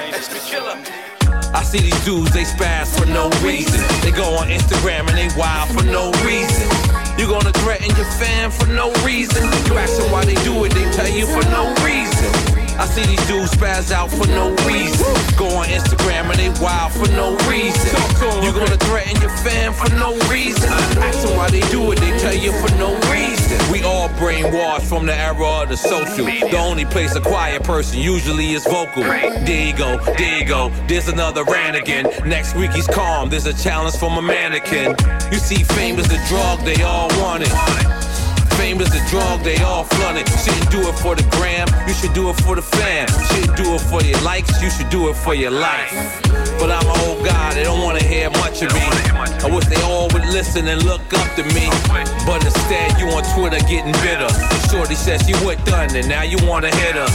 I see these dudes, they spaz for no reason. They go on Instagram and they wild for no reason. You gonna threaten your fan for no reason. You ask them why they do it, they tell you for no reason. I see these dudes spaz out for no reason. Go on Instagram and they wild for no reason. You gonna threaten your fan for no reason. Ask them why they do it, they tell you for no reason. We all brainwashed from the era of the social. The only place a quiet person usually is vocal. There you go, there you go. There's another rant again. Next week he's calm. There's a challenge from a mannequin. You see, fame is the drug they all want it. Fame is the drug, they all flaunt it. Shouldn't do it for the gram, you should do it for the fam. Shouldn't do it for your likes, you should do it for your life. But I'm an old guy, they don't wanna hear much of me. I wish they all would listen and look up to me. But instead, you on Twitter getting bitter. Shorty says she went done, and now you wanna hit her.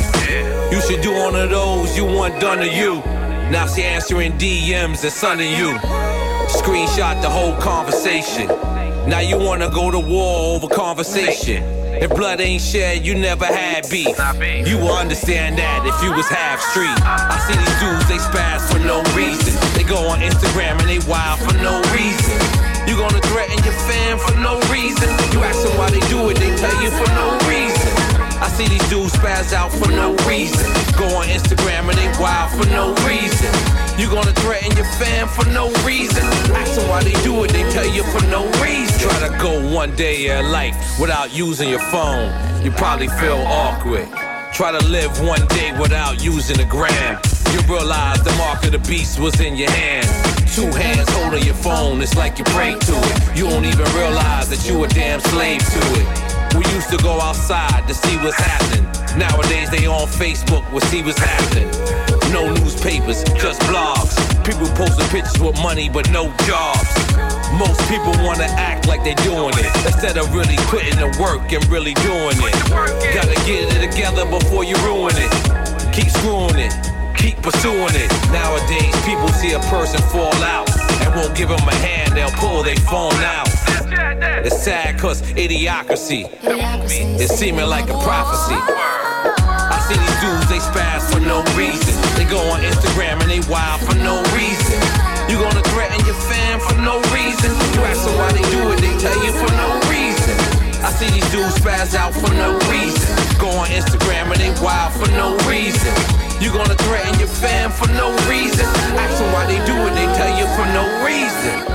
You should do one of those you want done to you. Now she answering DMs and sunning you. Screenshot the whole conversation. Now you wanna go to war over conversation. If blood ain't shed, you never had beef. You will understand that if you was half street. I see these dudes, they spaz for no reason. They go on Instagram and they wild for no reason. You gonna threaten your fan for no reason. You ask them why they do it, they tell you for no reason. I see these dudes spaz out for no reason. Go on Instagram and they wild for no reason. You gonna threaten your fan for no reason. Ask them why they do it, they tell you for no reason. Try to go one day in life without using your phone. You probably feel awkward. Try to live one day without using the gram. You realize the mark of the beast was in your hand. Two hands holding your phone, it's like you pray to it. You don't even realize that you a damn slave to it. We used to go outside to see what's happening. Nowadays they on Facebook, we see what's happening. No newspapers, just blogs. People posting pictures with money but no jobs. Most people wanna act like they doing it instead of really putting the work and really doing it. Gotta get it together before you ruin it. Keep screwing it, keep pursuing it. Nowadays people see a person fall out and won't give them a hand, they'll pull their phone out. It's sad cause idiocracy. It's seeming like a prophecy. I see these dudes, they spaz for no reason. They go on Instagram and they wild for no reason. You gonna threaten your fam for no reason. You ask them why they do it, they tell you for no reason. I see these dudes spaz out for no reason. Go on Instagram and they wild for no reason. You gonna threaten your fam for no reason. Ask them why they do it, they tell you for no reason.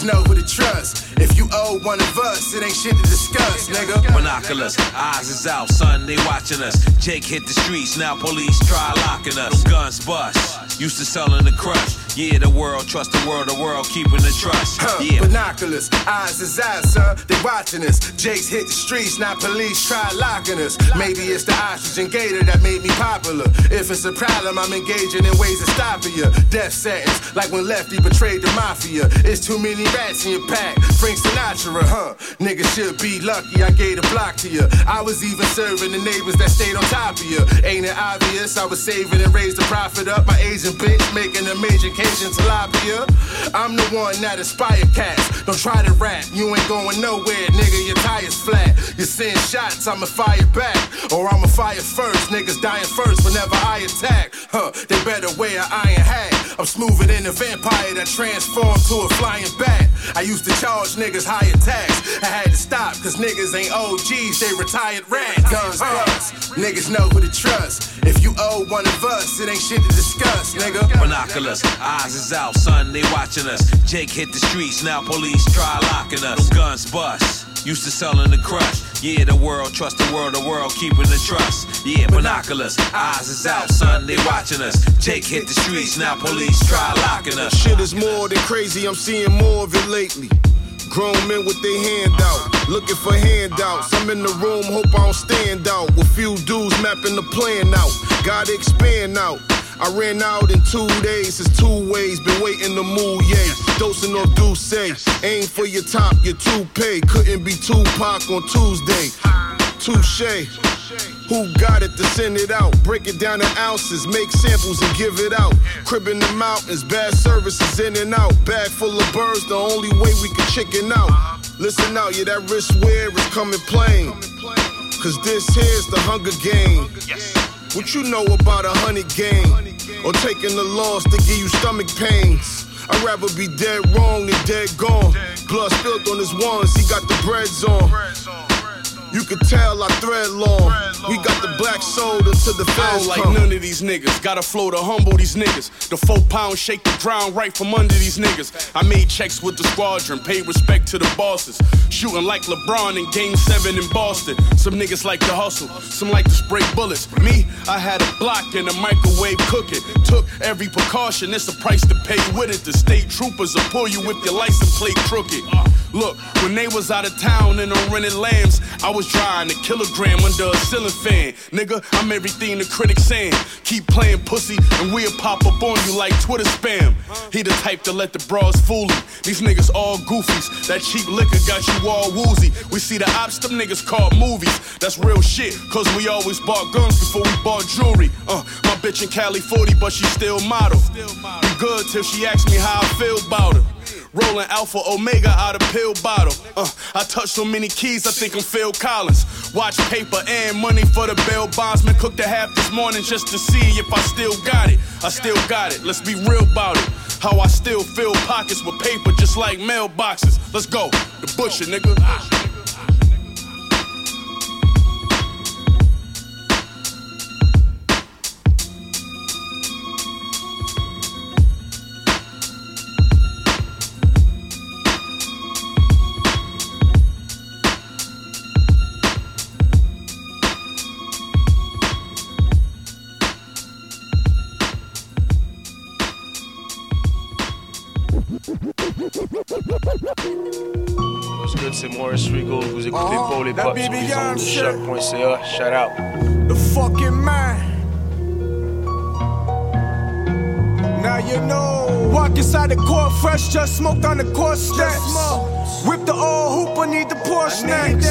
Niggas know who to trust. Owe one of us, it ain't shit to discuss, nigga. Binoculars, eyes is out, son, they watching us. Jake hit the streets, now police try locking us. Guns bust, used to selling the crush. Yeah, the world, trust the world, the world keeping the trust. Huh, Yeah, Binoculars, eyes is out, son. They watching us. Jake's hit the streets, now police try locking us. Maybe it's the oxygen gator that made me popular. If it's a problem, I'm engaging in ways of stopping you. Death sentence, like when Lefty betrayed the mafia. It's too many rats in your pack. Frank Sinatra, huh? Niggas should be lucky I gave a block to you. I was even serving the neighbors that stayed on top of you. Ain't it obvious? I was saving and raised the profit up. My Asian bitch making a major Cajun tilapia. I'm the one that inspire cats. Don't try to rap, you ain't going nowhere, nigga. Your tires flat. You send shots, I'ma fire back. Or I'ma fire first. Niggas dying first whenever I attack. Huh, they better wear an iron hat. I'm smoother than a vampire that transformed to a flying bat. I used to charge niggas higher tax. I had to stop, cause niggas ain't OGs, they retired rats. Guns bust, niggas know who to trust. If you owe one of us, it ain't shit to discuss, nigga. Binoculars, eyes is out, son, they watching us. Jake hit the streets, now police try locking us. Guns bust. Used to selling the crush. Yeah, the world, trust the world, the world keeping the trust. Yeah, binoculars, eyes is out, son, they watching us. Jake hit the streets, now police try locking us. Shit is more than crazy, I'm seeing more of it lately. Grown men with their hand out, looking for handouts. I'm in the room, hope I don't stand out. With few dudes mapping the plan out. Gotta expand out. I ran out in two days, it's two ways. Been waiting to move, yay. Dosing on Douce. Aim for your top, your toupee. Couldn't be Tupac on Tuesday. Touche. Who got it to send it out? Break it down to ounces, make samples and give it out. Crib in the mountains, bad services in and out. Bag full of birds, the only way we can chicken out. Listen out, yeah, that wrist wear is coming plain. Cause this here's the hunger game. What you know about a honey game? Or taking the loss to give you stomach pains? I'd rather be dead wrong than dead gone. Blood spilled on his ones, he got the breads on. You could tell I thread long. We got the black soda to the I fast don't like none of these niggas. Got a flow to humble these niggas. The four pound shake the ground right from under these niggas. I made checks with the squadron, paid respect to the bosses. Shooting like LeBron in game seven in Boston. Some niggas like to hustle, some like to spray bullets. Me, I had a block and a microwave cooking. Took every precaution, it's a price to pay with it. The state troopers will pull you if your license plate crooked. Look, when they was out of town and on rented lambs, I was drying a kilogram under a ceiling fan. Nigga, I'm everything the critics saying. Keep playing pussy and we'll pop up on you like Twitter spam. He the type to let the bras fool him. These niggas all goofies. That cheap liquor got you all woozy. We see the ops, them niggas call movies. That's real shit, cause we always bought guns before we bought jewelry. Uh, my bitch in Cali 40, but she still model. We good till she asks me how I feel about her. Rolling Alpha Omega out of pill bottle. Uh, I touched so many keys, I think I'm Phil Collins. Watch paper and money for the bail bondsman. Cooked a half this morning just to see if I still got it. I still got it. Let's be real about it. How I still fill pockets with paper just like mailboxes. Let's go. The butcher, nigga. What's good, c'est Maurice Rigo. Vous écoutez Oh, Paul et Pop sur BB les Young ondes de shit. choc.ca. Shout out. The fucking man. Now you know. Walk inside the court fresh, just smoked on the court steps. Whip the old hoop, hooper need the Porsche next.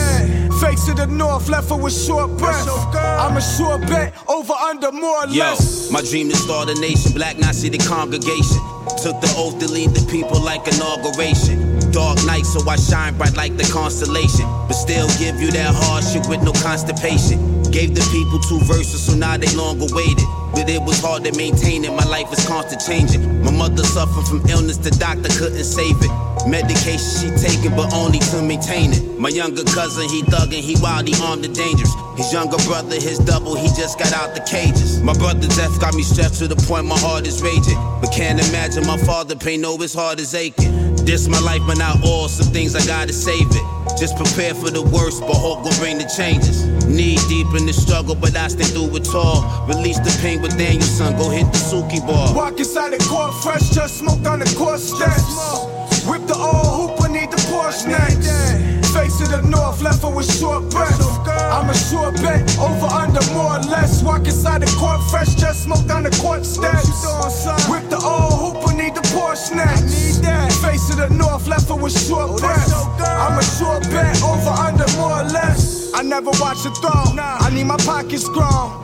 Face to the north, left her with short breath. I'm a sure bet, over under more or Yo, less. my dream to start a nation, black Nazi the congregation. Took the oath to lead the people like inauguration. Dark night, so I shine bright like the constellation. But still give you that hardship with no constipation. Gave the people two verses, so now they longer waited. But it was hard to maintain it, my life is constant changing. My mother suffered from illness, the doctor couldn't save it. Medication she taking, but only to maintain it. My younger cousin, he thuggin', he wild, he armed and dangerous. His younger brother, his double, he just got out the cages. My brother's death got me stressed to the point my heart is raging. But can't imagine my father pain, no, his heart is aching. This my life, but not all. Some things I gotta save it. Just prepare for the worst, but hope will bring the changes. Knee deep in the struggle, but I stay through it all. Release the pain within you, son. Go hit the Suki bar. Walk inside the court fresh, just smoked on the court steps. Whip the old hooper, need the Porsche next. Face to the north, left her with short breath. I'm a short bet, over under more or less. Walk inside the court fresh, just smoked on the court steps. Whip the old hooper, need next. Face of the north, left her with short breath. I'm a sure bet, over under more or less. I never watch a throw, I need my pockets grown.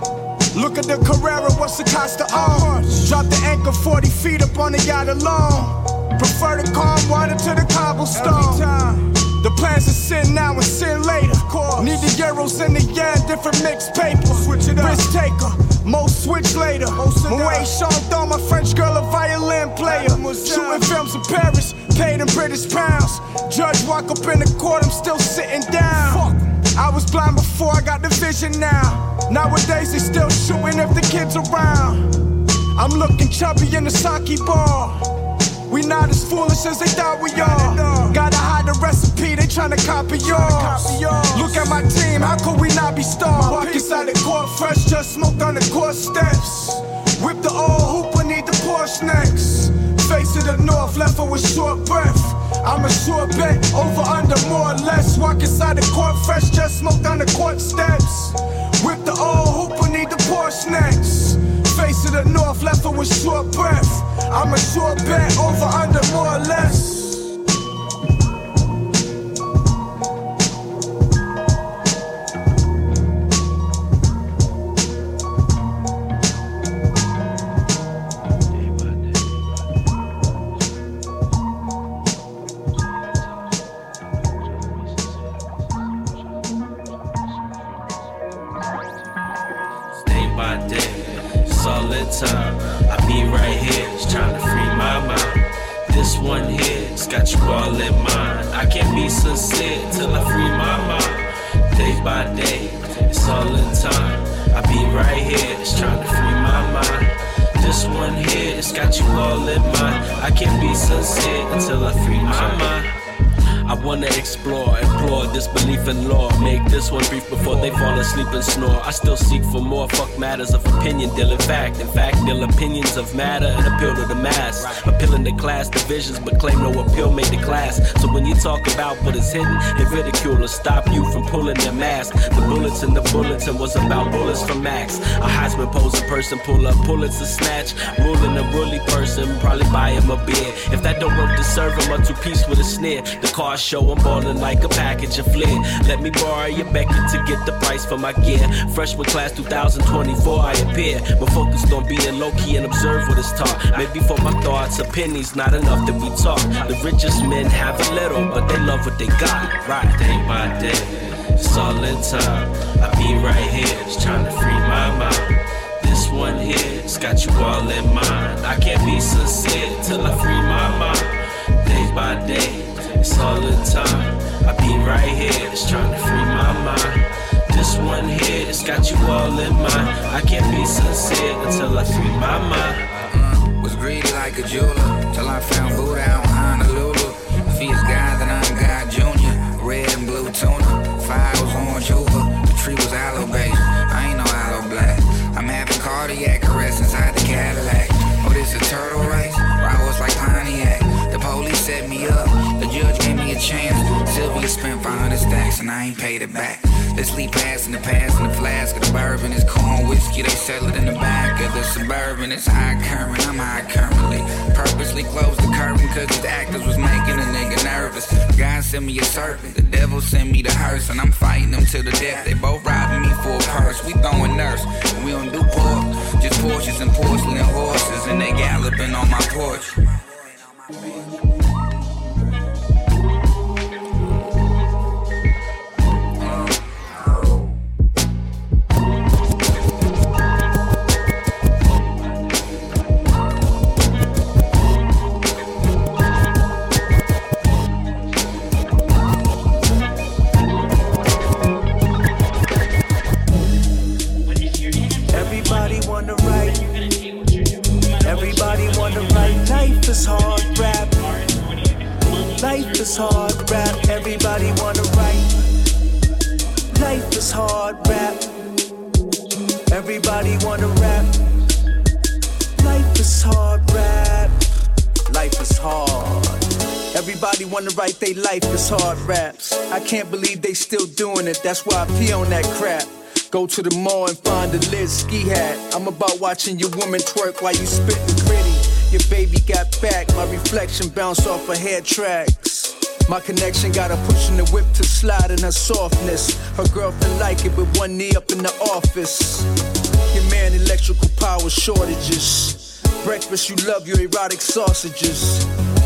Look at the Carrera, what's the cost to own? Drop the anchor 40 feet up on the yacht alone. Prefer the calm water to the cobblestone. The plans are sin now and sin later. Need the euros and the yen, different mixed paper. Risk taker, most switch later. Moet Chandon, my French girl, a violin player. Shooting films in Paris, paid in British pounds. Judge walk up in the court, I'm still sitting down. I was blind before I got the vision now. Nowadays they still shooting if the kids around. I'm looking chubby in the sake bar. We not as foolish as they thought we are. Gotta hide the recipe, they tryna copy yours. Look at my team, how could we not be stars? Walk inside the court fresh, just smoked on the court steps. Whip the old hooper, need the Porsche next. Face to the north, left her with short breath. I'm a sure bet, over under more or less. Walk inside the court fresh, just smoked on the court steps. Whip the old hooper, need the Porsche next. Face of the north, left her with short breath. I'm a sure bet, over under more or less. One here, it's got you all in mind. I can't be sincere till I free my mind. Day by day, it's all in time. I be right here, just trying to free my mind. This one here, it's got you all in mind. I can't be sincere until I free my mind. I wanna explore, implore disbelief in law. Make this one brief before they fall asleep and snore. I still seek for more. Fuck matters of opinion, deal in fact. In fact, deal opinions of matter and appeal to the mass. Appealing to class divisions, but claim no appeal made to class. So when you talk about what is hidden, they ridicule or stop you from pulling their mask. The bullets in the bulletin was about bullets from Max. A Heisman posing person pull up bullets to snatch. Ruling a ruly person, probably buy him a beer. If that don't work to serve him a two piece with a sneer. The car show I'm ballin' like a package of flair. Let me borrow your Becky to get the price for my gear. Freshman class 2024, I appear. But focused on being low key and observe what is taught. Maybe for my thoughts, opinions, not enough that we talk. The richest men have a little, but they love what they got. Right, day by day, it's all in time. I be right here, just trying to free my mind. This one here, it's got you all in mind. I can't be sincere till I free my mind. Day by day, it's all the time. I be right here, just trying to free my mind. This one here, it's got you all in mind. I can't be sincere until I free my mind. Mm, was greedy like a jeweler till I found Buddha in Honolulu. 500 stacks and I ain't paid it back. Let's leave past in the past in the flask of the bourbon. It's corn whiskey, they sell it in the back of the suburban. It's high current, I'm high currently. Purposely closed the curtain cause the actors was making a nigga nervous. God sent me a serpent. The devil sent me the hearse, and I'm fighting them to the death. They both robbing me for a purse. We throwing nurse, we don't do pork. Just Porsches and porcelain horses, and they galloping on my porch. Hard, rap. Everybody wanna rap. Life is hard, rap. Life is hard. Everybody wanna write they life is hard raps. I can't believe they still doing it. That's why I pee on that crap. Go to the mall and find a lit ski hat. I'm about watching your woman twerk while you spittin' gritty. Your baby got back, my reflection bounced off her hair tracks. My connection got her pushing the whip to slide in her softness. Her girlfriend like it with one knee up in the office. Your man electrical power shortages. Breakfast you love your erotic sausages.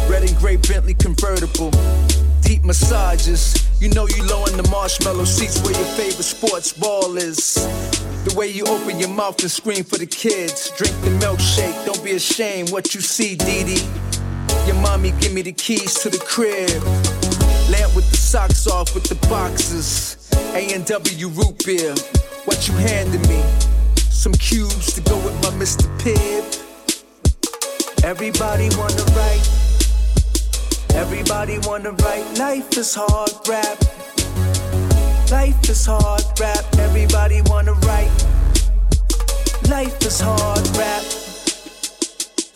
Red and gray Bentley convertible. Deep massages. You know you low in the marshmallow seats where your favorite sports ball is. The way you open your mouth and scream for the kids. Drink the milkshake, don't be ashamed what you see, Dee Dee. Your mommy give me the keys to the crib. Lamp with the socks off with the boxes. A&W root beer. What you handing me? Some cubes to go with my Mr. Pibb. Everybody wanna write. Everybody wanna write. Life is hard, rap. Life is hard, rap. Everybody wanna write. Life is hard, rap.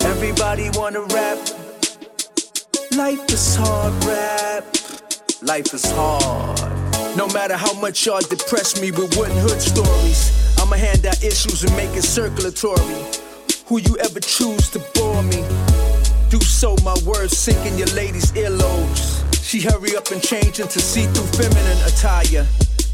Everybody wanna rap. Life is hard, rap. Life is hard. No matter how much y'all depress me with wooden hood stories, I'ma hand out issues and make it circulatory. Who you ever choose to bore me? Do so, my words sink in your lady's earlobes. She hurry up and change into see-through feminine attire.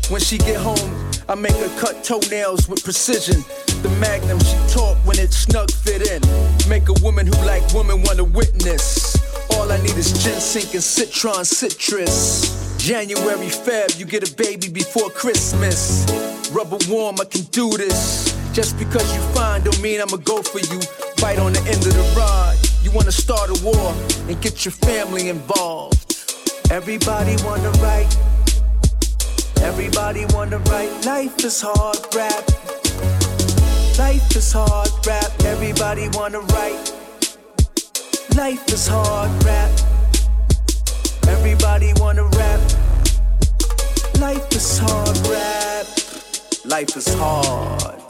When she get home, I make her cut toenails with precision. The magnum she talk when it snug fit in. Make a woman who like women wanna witness. All I need is ginseng and citron citrus. January, Feb, you get a baby before Christmas. Rubber warm, I can do this. Just because you fine don't mean I'ma go for you. Bite on the end of the rod. You wanna start a war and get your family involved. Everybody wanna write. Everybody wanna write. Life is hard, rap. Life is hard, rap. Everybody wanna write. Life is hard, rap. Everybody wanna rap. Life is hard, rap. Life is hard.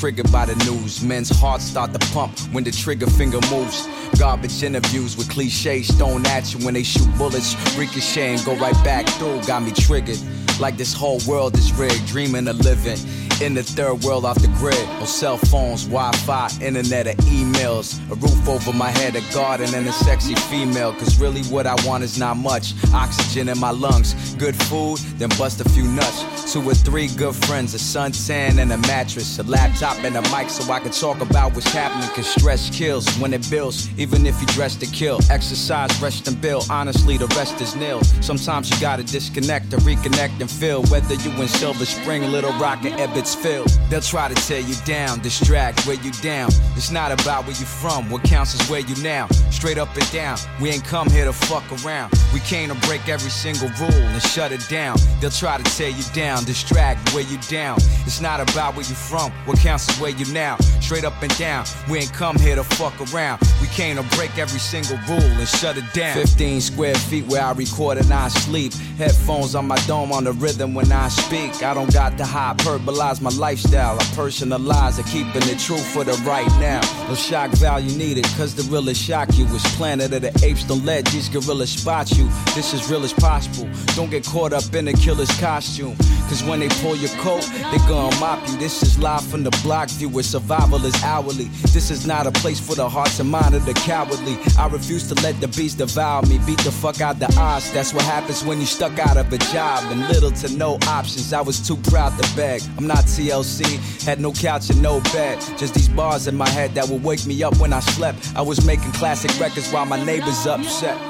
Triggered by the news. Men's hearts start to pump when the trigger finger moves. Garbage interviews with cliches thrown at you when they shoot bullets. Ricochet and go right back through. Got me triggered. Like this whole world is rigged, dreaming of living in the third world off the grid. On cell phones, Wi Fi, internet, or emails. A roof over my head, a garden, and a sexy female. Cause really, what I want is not much. Oxygen in my lungs, good food, then bust a few nuts. Two or three good friends, a suntan and a mattress, a laptop and a mic so I can talk about what's happening. Cause stress kills when it builds, even if you dress to kill. Exercise, rest and build. Honestly, the rest is nil. Sometimes you gotta disconnect to reconnect and feel. Whether you in Silver Spring, Little Rock, or Ebbets Knoxville. They'll try to tear you down, distract, wear you down. It's not about where you from, what counts is where you now. Straight up and down, we ain't come here to fuck around. We came to break every single rule and shut it down. They'll try to tear you down, distract, wear you down. It's not about where you from, what counts is where you now. Straight up and down, we ain't come here to fuck around. We came to break every single rule and shut it down. 15 square feet where I record and I sleep. Headphones on my dome on the rhythm when I speak. I don't got to hyperbolize my lifestyle. I personalize it, keeping it true for the right now. No shock value needed, cause the realest shock you is Planet of the Apes. Don't let these gorillas spot you. This is real as possible. Don't get caught up in a killer's costume. Cause when they pull your coat, they gonna mop you. This is live from the block view where survival is hourly. This is not a place for the hearts and mind of the cowardly. I refuse to let the beast devour me. Beat the fuck out the odds. That's what happens when you stuck out of a job and little to no options. I was too proud to beg. I'm not TLC, had no couch and no bed. Just these bars in my head that would wake me up when I slept. I was making classic records while my neighbors upset.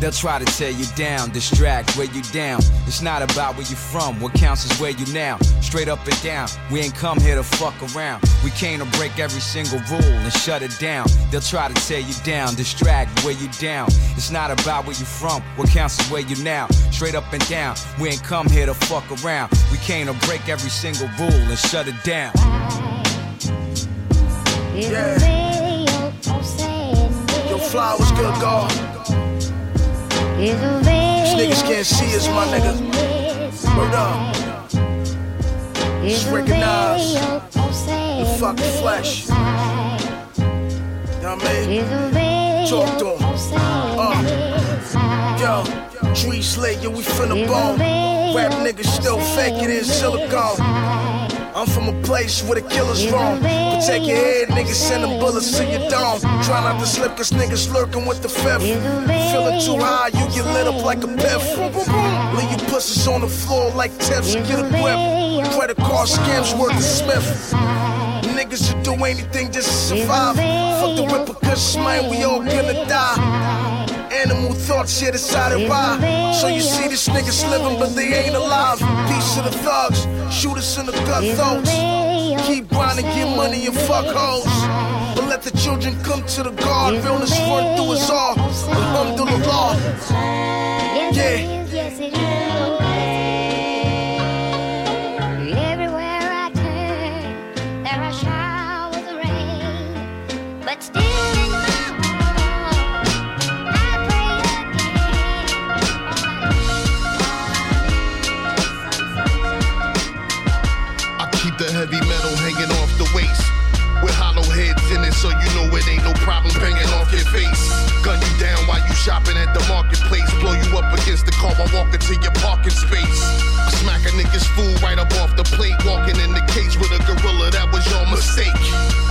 They'll try to tear you down, distract, wear you down. It's not about where you from, what counts is where you now. Straight up and down, we ain't come here to fuck around. We came to break every single rule and shut it down. They'll try to tear you down, distract, wear you down. It's not about where you from, what counts is where you now. Straight up and down, we ain't come here to fuck around. We came to break every single rule and shut it down. Yo, flowers, good God. These niggas can't see us, my nigga. Word up. Just recognize the fucking flesh. You know what I mean? Talk to him. Uh. Yo, tree slick, we finna bone. Rap niggas still faking in silicone. I'm from a place where the killers roam. Protect your head, niggas send them bullets to your dome. Try not to slip, cause niggas lurking with the fifth. Feeling too high, you get lit up like a piff. Leave your pussies on the floor like tips, get a grip. Credit card scams worth a Smith. Niggas will do anything just to survive. Fuck the repercussions, man, we all gonna die. Animal thoughts, yeah, decided why. So you see this niggas living, but they ain't alive. Piece of the thugs, shoot us in the gut throats. Keep grinding, get money and fuck hoes. But let the children come to the guard. Realness run through us all. Alhamdulillah. Yeah. Car while walking to your parking space. I smack a nigga's food right up off the plate. Walking in the cage with a gorilla, that was your mistake.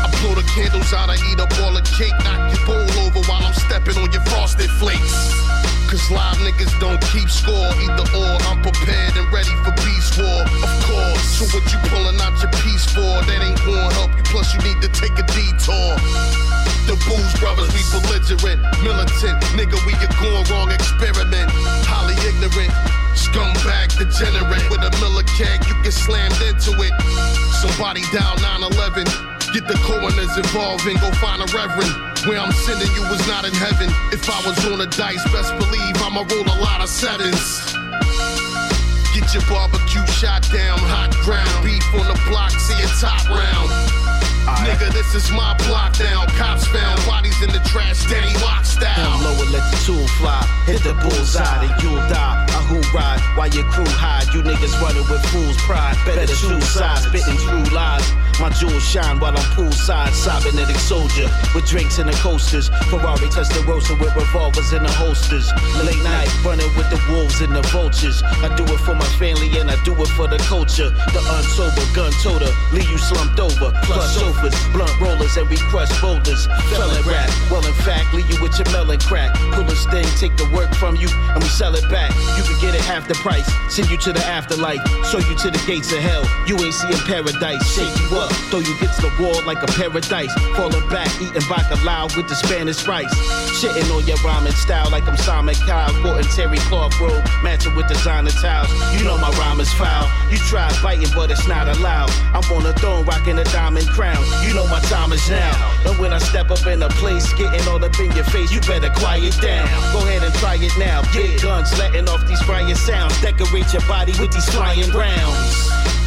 I blow the candles out, I eat up all the cake. Knock your bowl over while I'm stepping on your frosted flakes. Cause live niggas don't keep score, either or. I'm prepared and ready for peace war, of course. So what you pulling out your piece for? That ain't gonna help you, plus you need to take a detour. The Booze Brothers, we belligerent, militant. Nigga, we a going wrong experiment. Highly ignorant, scumbag degenerate. With a Miller keg, you get slammed into it. Somebody dial 911. Get the coroners involved and go find a reverend. Where I'm sending you was not in heaven. If I was on a dice, best believe I'ma roll a lot of sevens. Get your barbecue shot down, hot ground. Beef on the block, see it top round. Nigga, this is my block now. Cops found bodies in the trash, Danny Lock style. Down low and let the tool fly. Hit the bullseye, then you'll die. I who ride while your crew hide. You niggas running with fool's pride. Better choose sides, spitting true lies. My jewels shine while I'm poolside, cybernetic soldier with drinks in the coasters. Ferrari Testarossa with revolvers in the holsters. Late night running with the wolves and the vultures. I do it for my family and I do it for the culture. The unsober gun toter, leave you slumped over. Plus blunt rollers, and we crush boulders. Felon rap, well in fact, leave you with your melon crack. Pull a sting, take the work from you, and we sell it back. You can get it half the price, send you to the afterlife, show you to the gates of hell. You ain't seeing paradise, shake you up, throw you against the wall like a paradise. Falling back, eating loud with the Spanish rice. Shitting on your rhyming style like I'm Simon Cowell, sporting terry cloth robe, matching with designer towels. You know my rhyme is foul. You try biting, but it's not allowed. I'm on a throne, rocking a diamond crown. You know my time is now. And when I step up in a place, getting all up in your face, you better quiet down. Go ahead and try it now. Get guns letting off these fire sounds. Decorate your body with these flying rounds.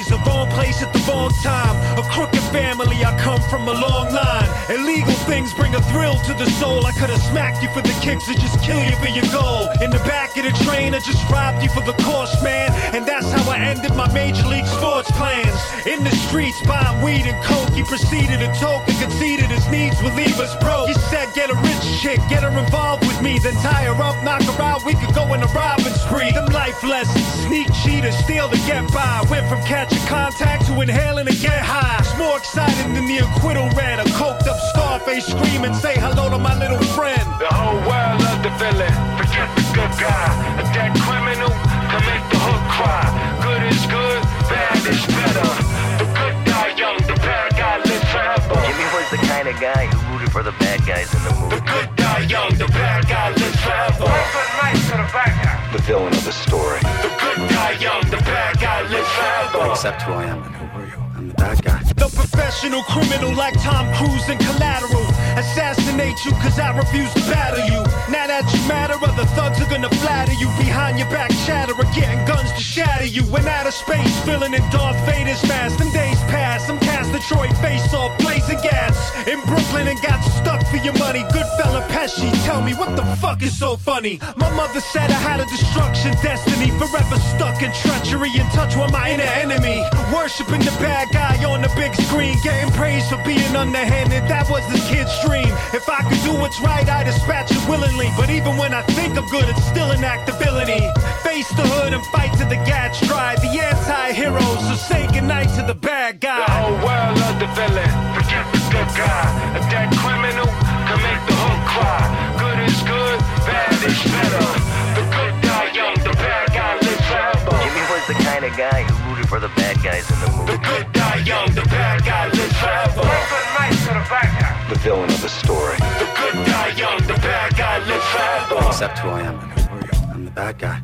Old the wrong place at the wrong time. A crooked family, I come from a long line. Illegal things bring a thrill to the soul. I could've smacked you for the kicks or just kill you for your goal. In the back of the train, I just robbed you for the course, man. And that's how I ended my major league sports plans. In the streets, buying weed and coke. He proceeded to toke and conceded his needs would leave us broke. He said, get a rich chick, get her involved with me, then tie her up, knock her out. We could go in a robbing spree. Them life lessons, sneak cheaters, steal to get by. Went from catching contact to inhaling to get high. It's more exciting than the acquittal read. A coked up Scarface screaming, say hello to my little friend. The whole world loved the villain. Forget the good guy. A dead criminal can make the hood cry. Good is good, bad is better. The good die young, the bad guy lives forever. Jimmy was the kind of guy who rooted for the bad guys in the movie. The good die young, the bad guy lives forever. Good night to the bad guy. The villain of the story. The good die young, the bad guy lives forever. Accept who I am and who are you? I'm guy. The professional criminal like Tom Cruise and collateral. Assassinate you cause I refuse to battle you. Now that you matter, other thugs are gonna flatter you. Behind your back chatter, getting guns to shatter you. In outer space, filling in Darth Vader's mask. Them days pass, I'm cast Detroit face off, blazing gas. In Brooklyn and got stuck for your money. Good fella Pesci, tell me what the fuck is so funny? My mother said I had a destruction destiny. Forever stuck in treachery, in touch with my inner enemy. Worshipping the bad guy on the big screen. Getting praise for being underhanded, that was this kid's dream. If I could do what's right, I'd dispatch it willingly. But even when I think I'm good, it's still an actability. Face the hood and fight to the gats dry. The anti-hero, so say goodnight to the bad guy. The whole world loved the villain. Forget the good guy. A dead criminal can make the hood cry. Good is good, bad is better. The good die young, the bad guy lives forever. Jimmy was the kind of guy who rooted for the bad guys in the movie. The good die young, the bad guy lives forever. Good night to the bad guy. The villain of the story. The good die young, the bad guy lives forever. Accept who I am and who are you? I'm the bad guy.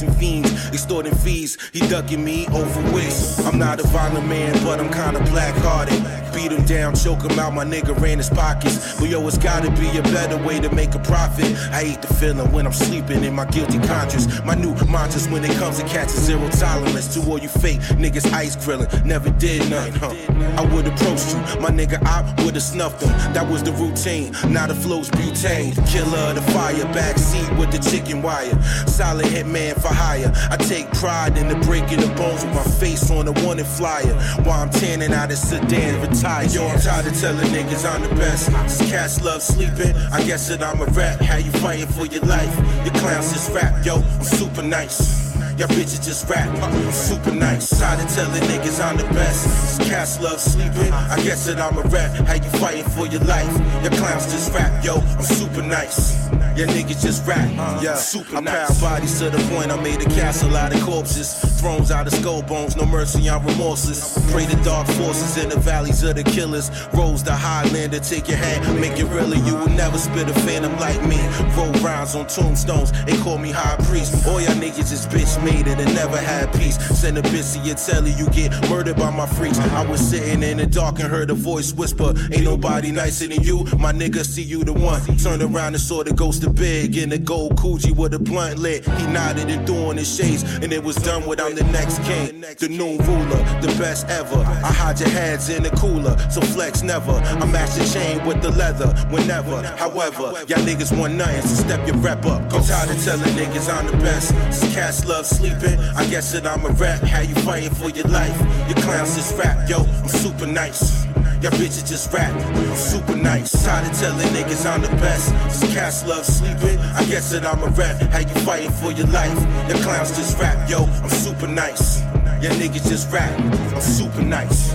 chasing fiends, extorting fees. He ducking me over wits. I'm not a violent man, but I'm kinda black hearted. Beat him down, choke him out, my nigga ran his pockets. But yo, it's gotta be a better way to make a profit. I hate the feeling when I'm sleeping in my guilty conscience. My new mantras when it comes to cats is zero tolerance. To all you fake niggas ice grilling, never did nothing, huh? I would approach you, my nigga, I would have snuffed him. That was the routine, now the flow's butane. The killer the fire, backseat with the chicken wire. Solid hitman for hire. I take pride in the breaking of bones with my face on the wanted flyer. While I'm tanning out of sedan, retired. Yo, I'm tired of telling niggas I'm the best. Cats love sleeping, I guess that I'm a rat. How you fighting for your life? Your clowns is rap, yo, I'm super nice. Y'all bitches just rap, uh, I'm super nice. Tired of telling niggas I'm the best. Since cats love sleeping, I guess that I'm a rap. How you fighting for your life? Your clowns just rap, yo. I'm super nice. Yeah, niggas just rap, uh-huh. yeah, super I nice. I bodies to the point I made a castle out of corpses. Thrones out of skull bones, no mercy on remorseless. Pray the dark forces in the valleys of the killers. Rose the Highlander, take your hand, make it realer. You will never spit a phantom like me. Roll rounds on tombstones, they call me high priest. All y'all niggas is bitch made it and never had peace. Send a bitch to your telly, you get murdered by my freaks. I was sitting in the dark and heard a voice whisper, Ain't nobody nicer than you. My nigga, see you the one. Turned around and saw the ghost of big in the gold Coogi with a blunt lit. He nodded and threw on his shades, and it was done with I'm the next king, the new ruler, the best ever. I hide your heads in the cooler, so flex never. I match the chain with the leather whenever. However, y'all niggas want nothing, so step your rep up. I'm tired of telling niggas I'm the best. Since cats love sleeping, I guess that I'm a rap. How you fighting for your life? Your clowns just rap, yo. I'm super nice. Y'all bitches just rap, I'm super nice. Tired of telling niggas I'm the best. Since cats love sleeping, I guess that I'm a rap. How you fighting for your life? Your clowns just rap, yo. I'm super nice. Y'all niggas just rap, I'm super nice.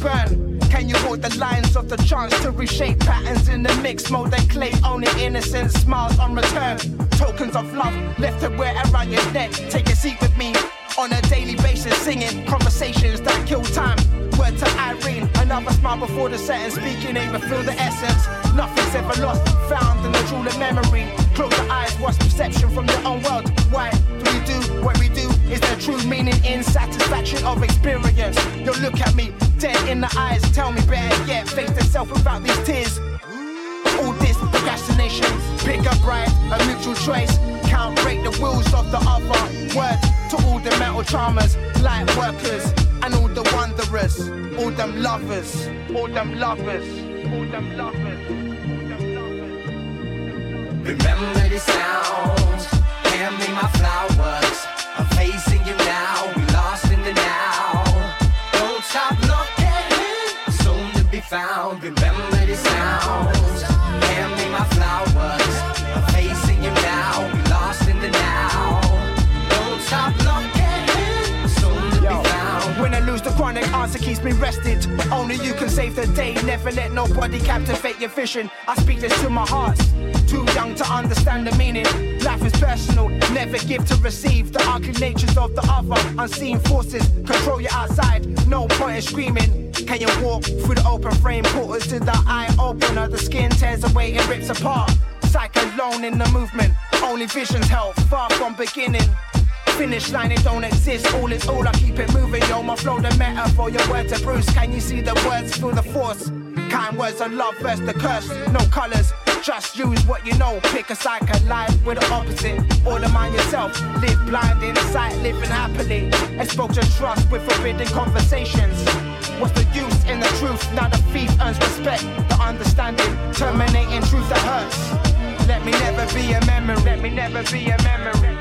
Burn. Can you walk the lines of the chance to reshape patterns in the mix mode? They claim only innocence, smiles on return. Tokens of love left to wear around your neck. Take a seat with me on a daily basis, singing conversations that kill time. Word to Irene, another smile before the setting, speaking, and feel the essence. Nothing's ever lost, found in the jewel of memory. Close your eyes, watch perception from your own world. Why do we do what we do? Is there true meaning in satisfaction of experience? You look at me, dead in the eyes, tell me better yet, face the self without these tears. All this procrastination, pick a bride, a mutual choice. Can't break the wheels of the other. Word to all the metal charmers, light workers, and all the wanderers, all them lovers, all them lovers, all them lovers. Remember the sounds, hand me my flowers. I'm facing you now, we lost in the now. Don't stop be found. Remember the sounds, hand me my flowers. I'm facing you now, we lost in the now. Don't stop looking, soon to be found. When I lose the chronic answer keeps me rested. Only you can save the day. Never let nobody captivate your vision. I speak this to my heart. Too young to understand the meaning. Life is personal, never give to receive. The ugly natures of the other, unseen forces control you outside. No point in screaming. Can you walk through the open frame? Portals to the eye opener. The skin tears away and rips apart. Psych alone in the movement. Only visions help, far from beginning. Finish line, it don't exist. All is all, I keep it moving. Yo, my flow, the metaphor, your word to Bruce. Can you see the words? Feel the force. Kind words of love versus the curse. No colors, just use what you know. Pick a side, collide with the opposite. Order mind yourself. Live blind in sight, living happily. Expose your trust with forbidden conversations. What's the use in the truth? Now the thief earns respect. The understanding, terminating truth that hurts. Let me never be a memory. Let me never be a memory.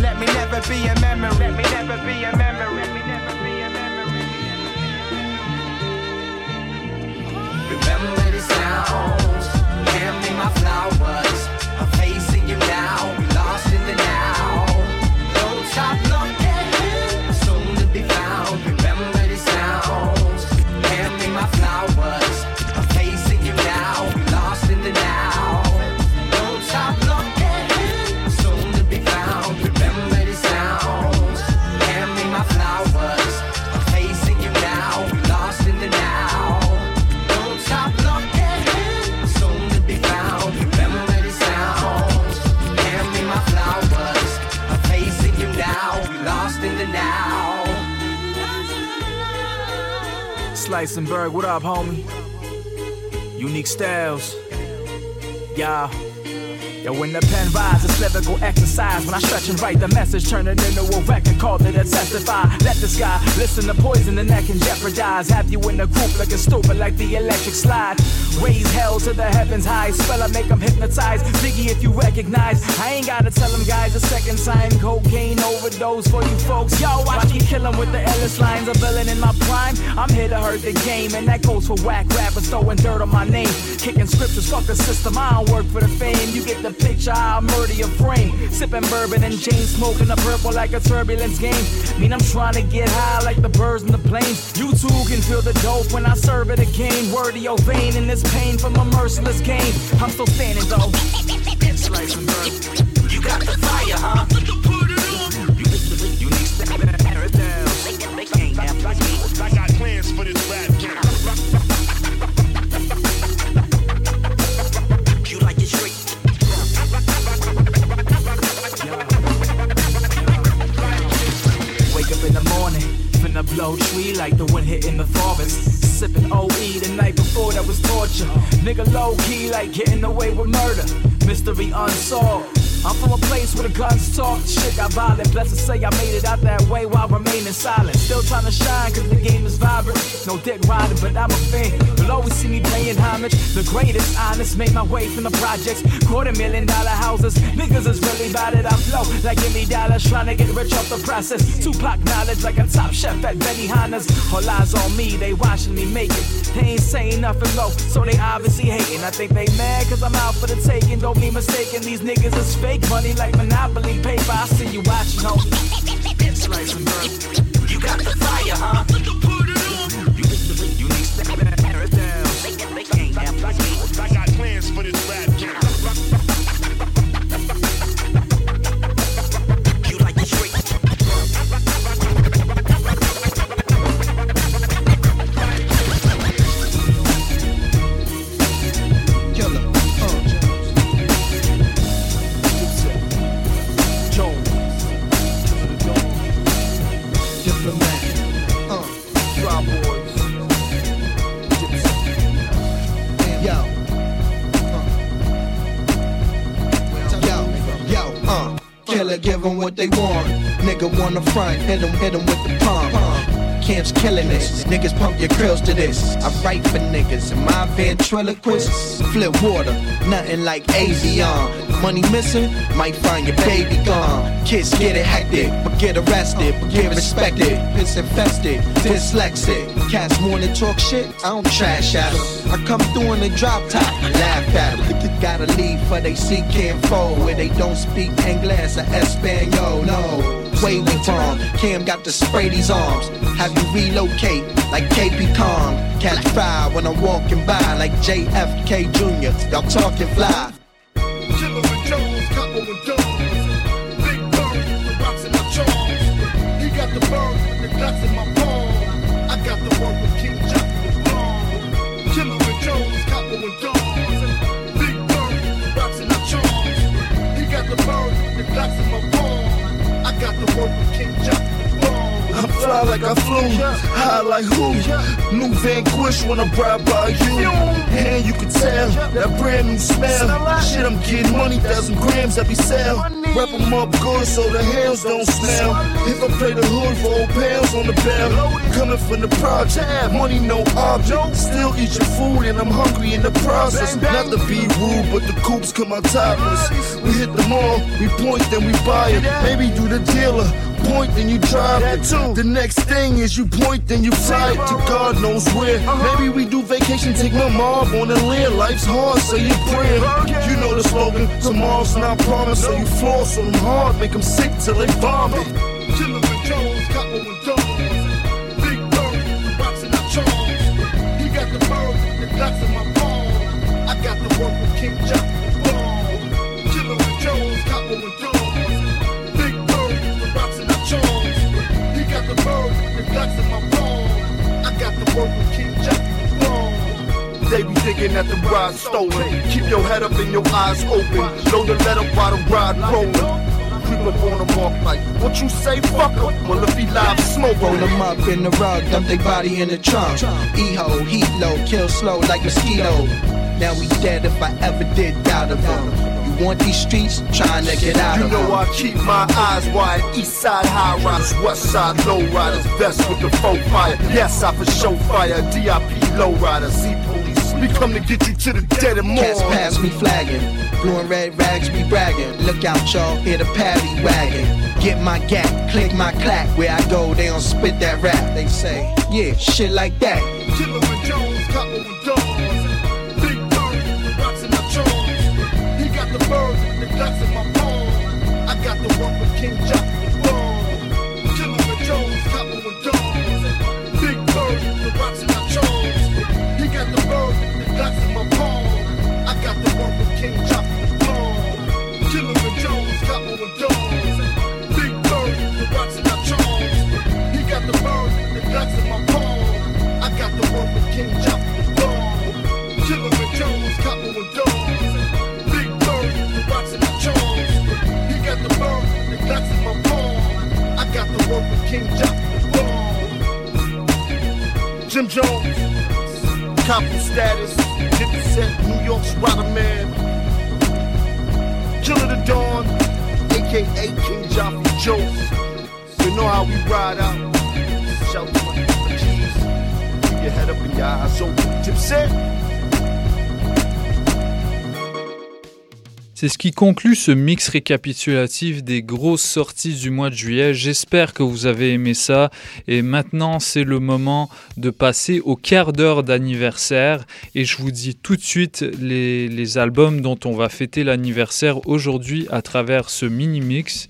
Let me never be a memory. Let me never be a memory. Remember the sounds, hand me my flowers. What up, homie? Unique styles. Yeah. Yo, when the pen rises, lyrical exercise. When I stretch and write the message, turn it into a record, call it a testify. Let this guy listen to poison, the neck can jeopardize. Have you in the group looking stupid like the electric slide. Raise hell to the heavens high. Spell I make them hypnotize. Biggie, if you recognize, I ain't gotta tell them guys a second time. Cocaine overdose for you folks. Yo, watch me kill 'em with the Ellis lines. A villain in my prime. I'm here to hurt the game, and that goes for whack rappers throwing dirt on my name. Kicking scriptures, fuck the system. I don't work for the fame. You get the picture, I'll murder your frame. Sipping bourbon and chain smoking the purple like a turbulence game. Mean I'm trying to get high like the birds in the planes. You too can feel the dope when I serve it again. Word of your vein in this pain from a merciless game. I'm still standing though. And burn. You got the fire, huh? Like the wind hitting the forest. Sipping OE the night before that was torture. Nigga low key like getting away with murder. Mystery unsolved. I'm from a place where the guns talk, shit got violent. Blessed to say I made it out that way while remaining silent. Still trying to shine cause the game is vibrant. No dick riding, but I'm a fan. You'll always see me paying homage. The greatest, honest, made my way from the projects. Quarter million dollar houses. Niggas is really bad it. I flow like give me dollars trying to get rich off the process. Tupac knowledge like a top chef at Benihana's. All eyes on me, they watching me make it. They ain't saying nothing low, so they obviously hating. I think they mad cause I'm out for the taking. Don't be mistaken, these niggas is fake money like Monopoly paper. I see you watching, homie. It's like. You got the fire, huh? You need to step it down. I got plans for this rap game. What they want. Nigga wanna front, hit 'em, hit 'em with the pump. Camps killing this. Niggas pump your grills to this. I write for niggas. And my ventriloquist flip water. Nothing like Avion. Money missing, might find your baby gone. Kids get it hectic, but get arrested, but get respected. It's infested, dyslexic. Cats morning talk shit, I don't trash at 'em. I come through in the drop top, laugh at at 'em. Gotta leave for they see can't fold where they don't speak English or Espanol. No, way we wrong. Cam got to spray these arms. Have you relocate like KP Kong? Catch fire when I'm walking by like JFK Jr. Y'all talking fly. Like I flew, high like who? New Vanquish when I ride by you. And you can tell that brand new smell. Shit, I'm getting money, thousand grams every sale. Wrap 'em up good so the hands don't smell. If I play the hood for old pounds on the bell, coming from the project, money no object. Still eat your food and I'm hungry in the process. Not to be rude, but the coops come out topless. We hit the mall, we point, then we buy it. Maybe do the dealer point, then you drive it. The next thing is you point, then you fly it to God knows where. Uh-huh. Maybe we do vacation, take my mom on and live. Life's hard, say you prayer. You know the slogan, tomorrow's not promised. So you floss on them hard, make them sick till they vomit. Eyes open. Know the let up while the ride rolling. Creep up on them off like, what you say, fuck 'em. Well, if he live smoke, Roll them up in the rug, dump their body in the trunk. E-ho, heat low, kill slow like a mosquito. Now we dead if I ever did doubt of them. You want these streets? Trying to get out You of know them. I keep my eyes wide. East side high riders, west side low riders, vest with the faux fire. Yes, I for show fire. DIP low riders, see police. We come to get you to the dead and more. Cats pass me flagging. Blue and red rags be bragging. Look out, y'all, hear the paddy wagon. Get my gap, click my clack. Where I go, they don't spit that rap. They say, yeah, shit like that. Killer Jones, couple with dogs. Big bird, in my charms. He got the bird, the guts in my palm. I got the work with King Jack the work with King Jack the. Killer with Jones, couple with dogs. Big bird, the in my charms. He got the bird, the guts in my palm. I got the work with King Jack the bomb. Jim Jones, copy status, get the set, New York's rider man. Killer the Dawn, aka King Joffrey Jones. You know how we ride out. C'est ce qui conclut ce mix récapitulatif des grosses sorties du mois de juillet. J'espère que vous avez aimé ça. Et maintenant, c'est le moment de passer au quart d'heure d'anniversaire. Et je vous dis tout de suite les, albums dont on va fêter l'anniversaire aujourd'hui à travers ce mini-mix.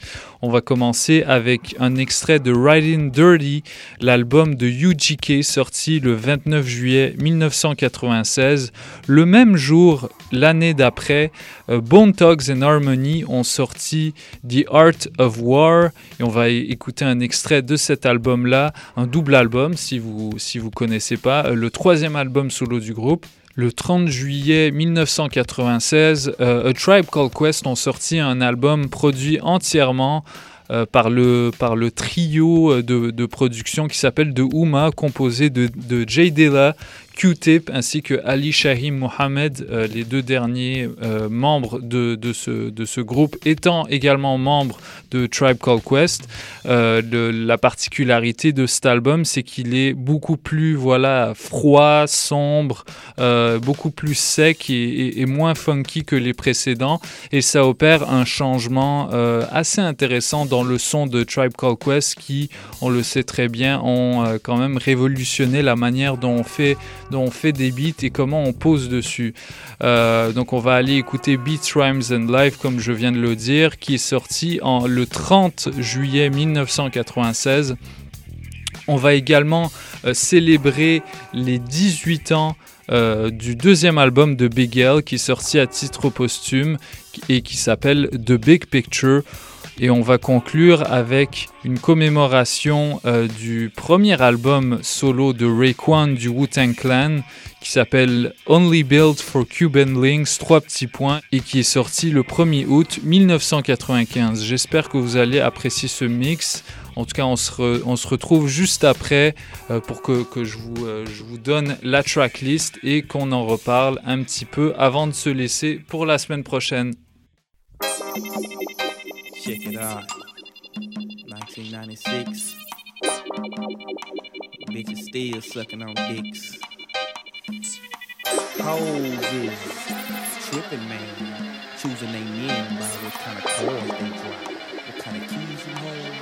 On va commencer avec un extrait de Riding Dirty, l'album de UGK sorti le 29 juillet 1996. Le même jour, l'année d'après, euh, Bone Thugs and Harmony ont sorti The Art of War et on va écouter un extrait de cet album-là, un double album si vous si vous connaissez pas, euh, le troisième album solo du groupe. Le 30 juillet 1996, euh, A Tribe Called Quest ont sorti un album produit entièrement euh, par, le, trio euh, de, de production qui s'appelle The Uma, composé de, de Jay Dilla, Q-Tip ainsi que Ali Shahim Mohamed, euh, les deux derniers euh, membres de, de, ce, de ce groupe, étant également membres de Tribe Called Quest. Euh, la particularité de cet album, c'est qu'il est beaucoup plus voilà froid, sombre, beaucoup plus sec et, et- moins funky que les précédents, et ça opère un changement assez intéressant dans le son de Tribe Called Quest, qui, on le sait très bien, ont quand même révolutionné la manière dont on fait dont on fait des beats et comment on pose dessus. Euh, donc on va aller écouter Beats, Rhymes and Live comme je viens de le dire, qui est sorti en, le 30 juillet 1996. On va également euh, célébrer les 18 ans euh, du deuxième album de Big L qui est sorti à titre posthume et qui s'appelle The Big Picture. Et on va conclure avec une commémoration euh, du premier album solo de Raekwon du Wu-Tang Clan qui s'appelle Only Built for Cuban Links, trois petits points, et qui est sorti le 1er août 1995. J'espère que vous allez apprécier ce mix. En tout cas, on se, retrouve juste après euh, pour que, euh, je vous donne la tracklist et qu'on en reparle un petit peu avant de se laisser pour la semaine prochaine. Check it out. 1996. Bitches still sucking on dicks. Hoes is tripping, man. Choosing they men by what kind of cars they drive. What kind of keys you hold.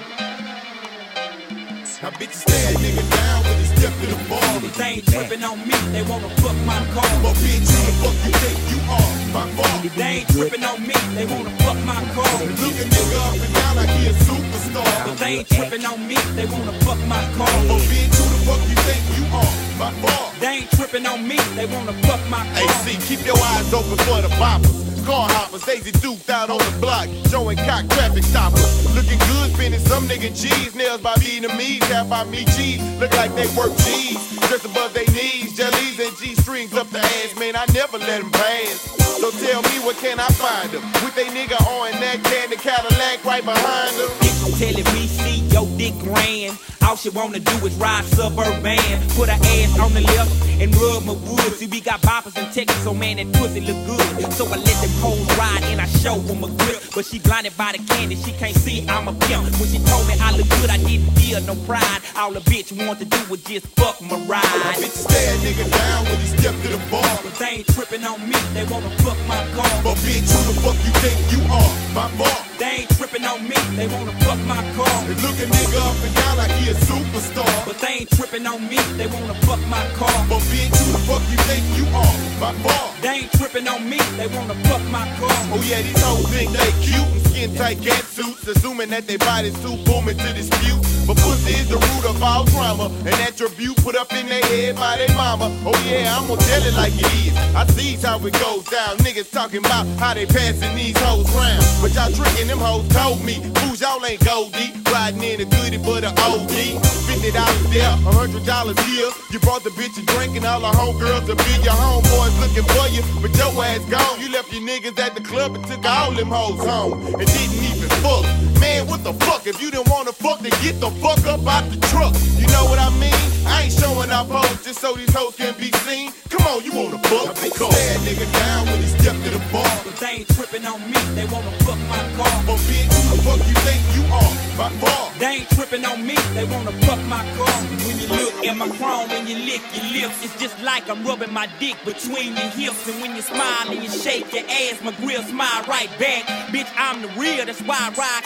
Now bitches stay a nigga down step to the bar. They ain't tripping on me, they wanna fuck my car. But bitch, who the fuck you think you are? My fault. They ain't tripping on me, they wanna fuck my car. Look a nigga up and down like he a superstar. But they ain't tripping on me, they wanna fuck my car. But bitch, who the fuck you think you are? My fault. They ain't tripping on me, they wanna fuck my car. Hey, see, keep your eyes open for the boppers. Car hoppers, Daisy Duked out on the block, showing cock traffic stoppers. Looking good, spending some nigga cheese. Nails by Vietnamese, half by me cheese. Look like they work cheese. Just above their knees, jellies and G strings up the ass. Man, I never let them pass. So tell me, what can I find them? With they nigga on that candy Cadillac right behind them. Telling me see your dick grand. All she wanna do is ride suburban. Put her ass on the left and rub my wood. See, we got boppers in Texas, so man, that pussy look good. So I let them hoes ride and I show them a grip. But she blinded by the candy, she can't see I'm a pimp. When she told me I look good, I didn't feel no pride. All the bitch wanted to do was just fuck my ride. Bitch, stay a nigga down when he step to the bar. But they ain't tripping on me, they wanna fuck my car. But bitch, who the fuck you think you are? My fault. They ain't tripping on me, they wanna fuck my car. And look a nigga up and down like he a superstar. But they ain't tripping on me, they wanna fuck my car. But bitch, who the fuck you think you are? My fault. They ain't tripping on me, they wanna fuck my car. Oh yeah, these hoes think they cute and skin tight cat suits, assuming that they body's too booming to dispute. But pussy is the root of all drama, an attribute put up in their head by their mama. Oh yeah, I'm gonna tell it like it is. I see how it goes down. Niggas talking about how they passing these hoes round. But y'all tricking them hoes told me, fools y'all ain't gold deep. Riding in a goodie but a OD. Fifty dollars there, a hundred dollars here. You brought the bitch a drink and all the homegirls to be your homeboys looking for you. But your ass gone. You left your niggas at the club and took all them hoes home. And didn't even fuck. Man, what the fuck? If you didn't wanna fuck, then get the fuck up out the truck. You know what I mean? I ain't showing up hoes just so these hoes can be seen. Come on, you wanna fuck? Come Bad nigga down when he step to the bar. But they ain't tripping on me, they wanna fuck my car. But bitch, who the fuck you think you are? By far. They ain't tripping on me, they wanna fuck my car. When you look at my chrome and you lick your lips, it's just like I'm rubbing my dick between your hips. And when you smile and you shake your ass, my grill smile right back. Bitch, I'm the real, that's why I ride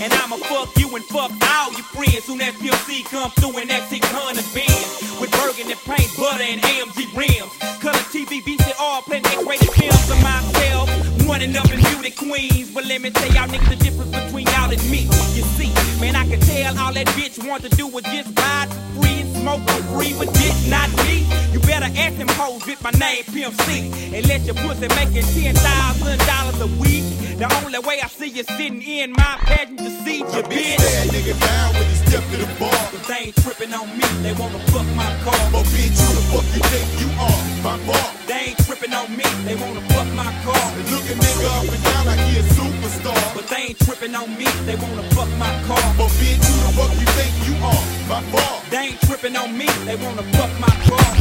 And I'ma fuck you and fuck all your friends. Soon as PLC come through in that 600 Benz. With burgundy paint, butter, and AMG rims. Color TV, VCR, playing X-rated films of myself. Running up in beauty queens. But let me tell y'all niggas the difference between y'all and me. You see, man, I can tell all that bitch want to do was just ride for free and smoke for free, but this not me. You better ask them hoes with my name Pimp C. And let your pussy making ten thousand dollars a week. The only way I see you sitting in my passenger seat, you bitch. Bad nigga down when he step to the bar. But they ain't tripping on me, they wanna fuck my car. But bitch, who the fuck you think you are? By far. They ain't tripping on me, they wanna fuck my car. And look a nigga up and down like he a superstar. But they ain't tripping on me, they wanna fuck my car. But bitch, who the fuck you think you are? By far. They ain't tripping on me, they wanna fuck my car.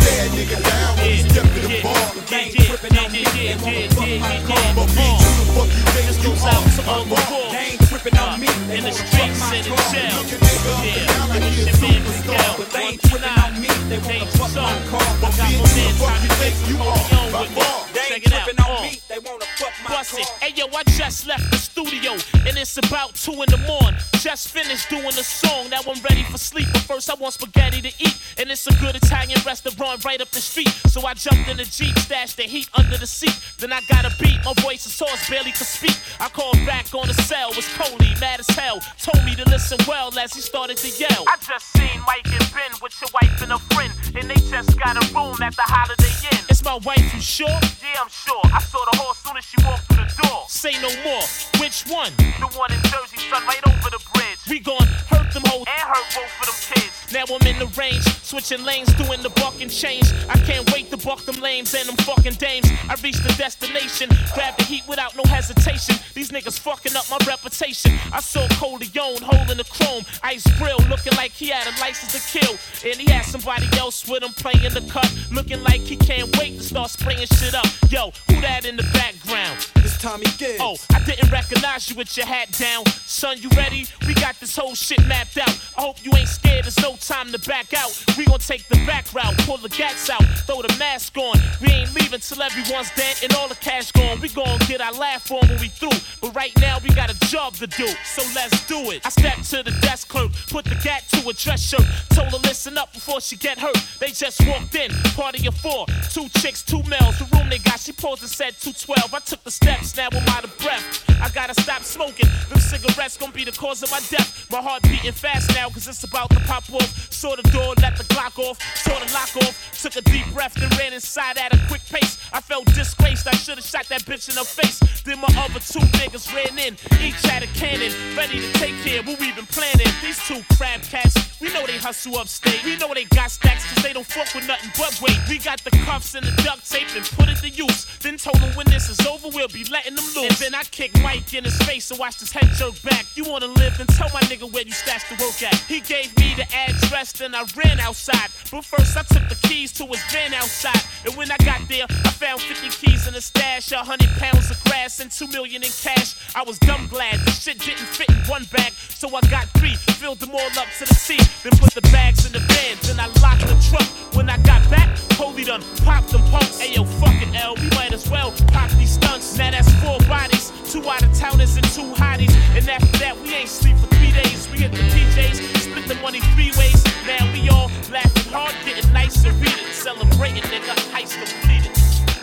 Bad nigga down when he step to the bar. But they ain't tripping on me, they wanna fuck my car. But bitch, who the fuck you think you goes are? out to all the By far. wolves. They ain't tripping on me, the wanna fuck streets my and in car. jail. Look a nigga up and Yeah, down like and he a it's your man superstar. Miguel. But they ain't tripping on me, they wanna fuck my car. But I got bitch, my who man the fuck you think you Hold are? on By with me. far. They ain't out. tripping me, they wanna fuck my car. Hey yo, I just left the studio and it's about two in the morning. Just finished doing the song. Now I'm ready for sleep. But first I want spaghetti to eat. And it's a good Italian restaurant right up the street. So I jumped in the Jeep, stashed the heat under the seat. Then I got a beat. My voice is hoarse, barely could speak. I called back on the cell. Was Coley, mad as hell. Told me to listen well as he started to yell. I just seen Mike and Ben with your wife and a friend. And they just got a room at the Holiday Inn. It's my wife, you sure? Yeah, I'm sure. I saw the horse soon as she walked through the door. Say no more. Which one? The one in Jersey, son, right over the bridge. We gon' hurt them hoes and hurt both of them kids. Now I'm in the range, switching lanes, doing the buck and change. I can't wait to buck them lames and them fucking dames. I reached the destination, grab the heat without no hesitation. These niggas fucking up my reputation. I saw Coleon holding the chrome, ice grill, looking like he had a license to kill. And he had somebody else with him playing the cut, looking like he can't wait to start spraying shit up. Yo, who that in the background? It's Tommy Gibbs. Oh, I didn't recognize you with your hat down. Son, you ready? We got this whole shit mapped out. I hope you ain't scared, there's no time to back out. We gon' take the back route, pull the gats out, throw the mask on. We ain't leaving till everyone's dead and all the cash gone. We gon' get our laugh on when we through. But right now we got a job to do, so let's do it. I stepped to the desk clerk, put the gat to a dress shirt, told her listen up before she get hurt. They just walked in, party of four, two chicks, two males. The room they got, she paused and said 212. I took the steps, now I'm out of breath. I gotta stop smoking. Them cigarettes gon' be the cause of my death. My heart beating fast now, cause it's about to pop off. Saw the door, let the Glock off, saw the lock off. Took a deep breath, and ran inside at a quick pace. I felt disgraced, I should've shot that bitch in her face. Then my other two niggas ran in, each had a cannon, ready to take care. What we been planning. These two crab cats, we know they hustle upstate. We know they got stacks, cause they don't fuck with nothing but weight. We got the cuffs and the duct tape and put it to use. Then told them when this is over, we'll be letting them loose. And then I kicked Mike in his face and watched his head jerk back. You wanna live, then tell my nigga where you stashed the work at. He gave me the address, then I ran outside. But first I took the keys to his van outside. And when I got there, I found 50 keys in a stash, 100 pounds of grass, and 2 million in cash. I was dumb glad the shit didn't fit in one bag, so I got three, filled them all up to the seat, then put the bags in the van, then I locked the truck. When I got back, Holy done popped them punks. Ayo, fuck it, L, we might as well pop these stunts. Now that's four bodies, two out of towners and two hotties. And after that, we ain't sleep for three days. We hit the split the money three ways. Now we all laughing hard, getting nice and read it. Celebrating, nigga, heist completed.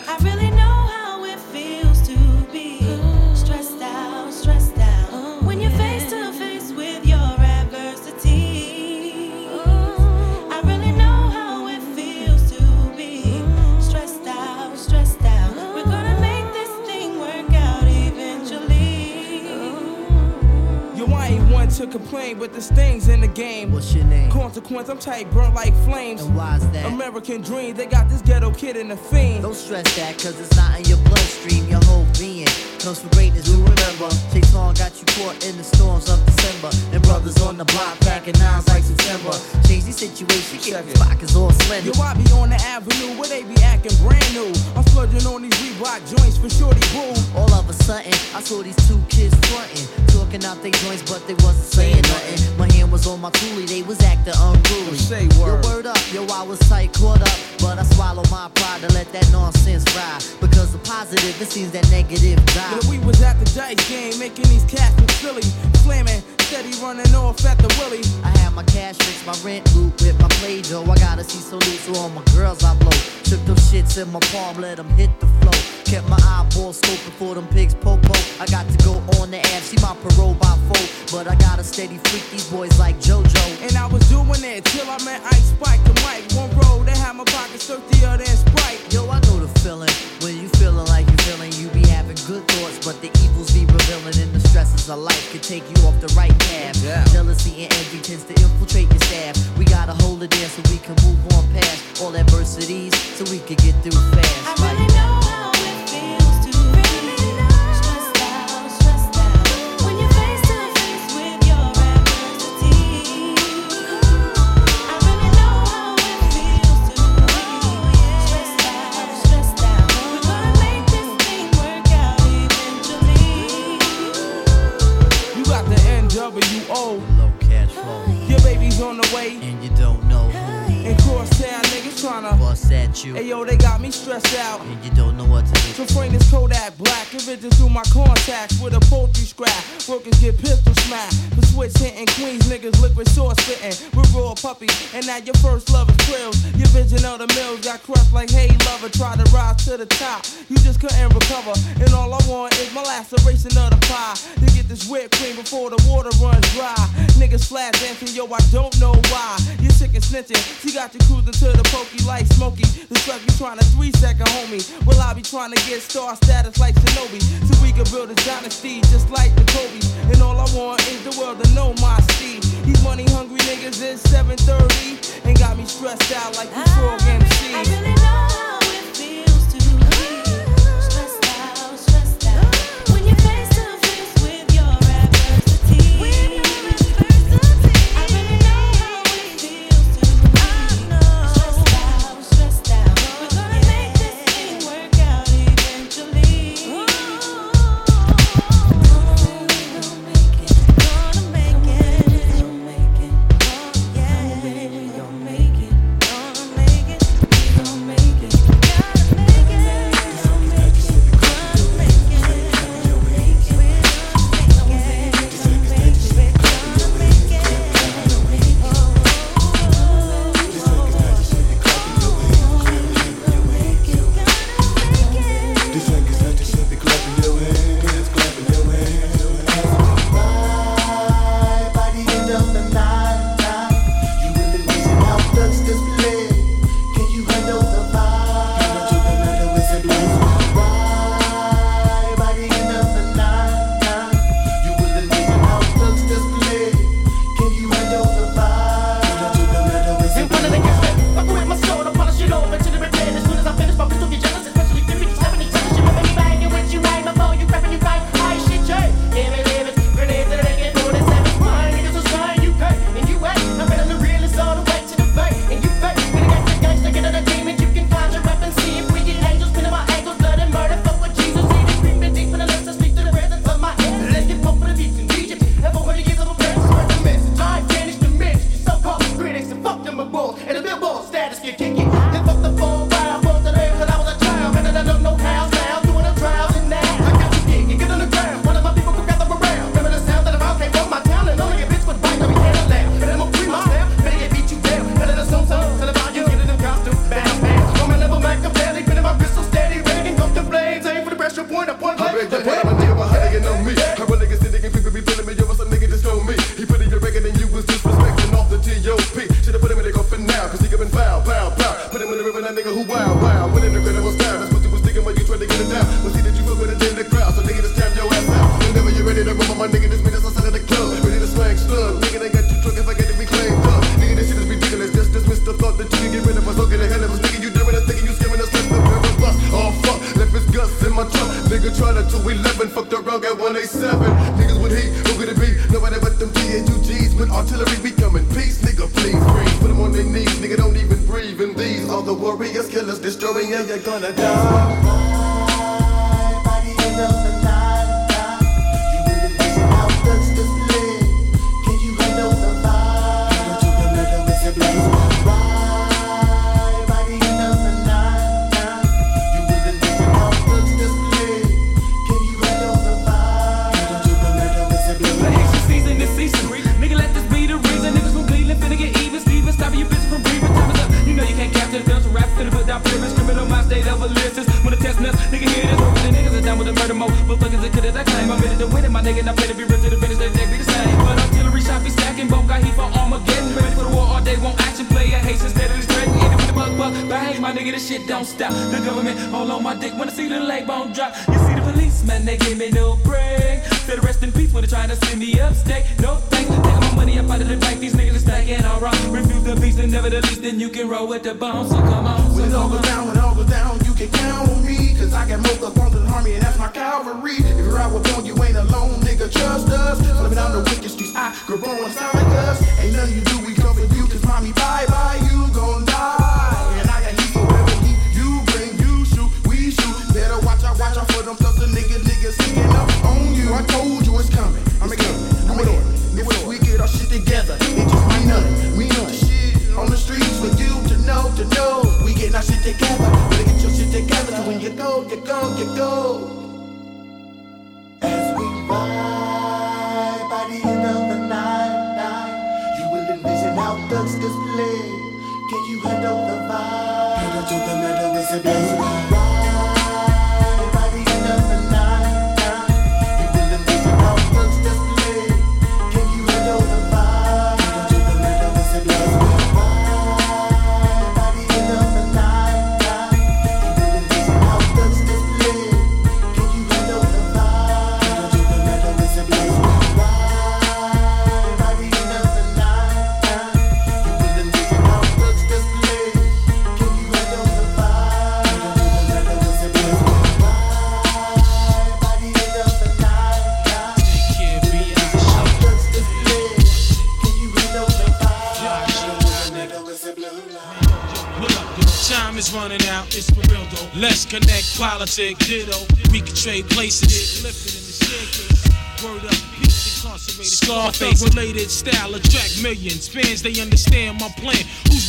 I really complain, but there's things in the game. What's your name? Consequence, I'm tight, burnt like flames. And why's that? American dream, they got this ghetto kid in the fiend. Don't stress that, cause it's not in your comes from greatness, you remember. Chase Long got you caught in the storms of December. And brothers on the block packing nines like September. Change crazy situation. Get these pockets all slender. Yo, I be on the avenue where they be acting brand new. I'm splurging on these Reebok joints for shorty boo. All of a sudden, I saw these two kids frontin', talking out their joints, but they wasn't saying nothing. My hand was on my toolie, they was acting unruly. Say word. Yo, word up, yo, I was tight, caught up, but I swallowed my pride to let that nonsense ride. Because the positive, it seems that negative die. We was at the dice game, making these cats look silly. Slamming, steady running off at the willy. I had my cash fix, my rent loot with my play dough. I gotta see so loose, so all my girls I blow. Took those shits in my palm, let them hit the flow. Kept my eyeballs scoping for them pigs popo. I got to go on the app, see my parole by four. But I got a steady freak these boys like JoJo. And I was doing it till I met Ice Spike the mic. One roll, they had my pockets dirtier than Sprite. Yo, I know the feeling. When you feeling like you feeling, you be having good but the evils be revealing, and the stresses of life could take you off the right path. Yeah. Jealousy and envy tends to infiltrate your staff. We gotta hold it there so we can move on past all adversities, so we could get through fast. I really know NWO. Low cash flow, Your baby's on the way. At you, Hey yo, they got me stressed out. and you don't know what to do. So frame this Kodak black, envision through my contacts with a poultry scrap. Workers get pistol smacked. The switch hitting Queens niggas liquid sauce spitting with raw puppies. And now your first love is thrills. Your vision of the mills got crushed like hey lover. Tried to rise to the top, you just couldn't recover. And all I want is my laceration of the pie to get this whipped cream before the water runs dry. Niggas flat dancing, yo, I don't know why. You sick and snitching. She got you cruising to the pokey like Smokey. The truck be trying to three second homie. Well, I be trying to get star status like Shinobi. So we can build a dynasty just like the Kobe. And all I want is the world to know my seed. These money hungry niggas is 730 and got me stressed out like the frog MC. I really know politics, ditto. We can trade places. Lifted in the staircase. Word up, peace incarcerated. Scarface related style attract millions. Fans they understand my plan.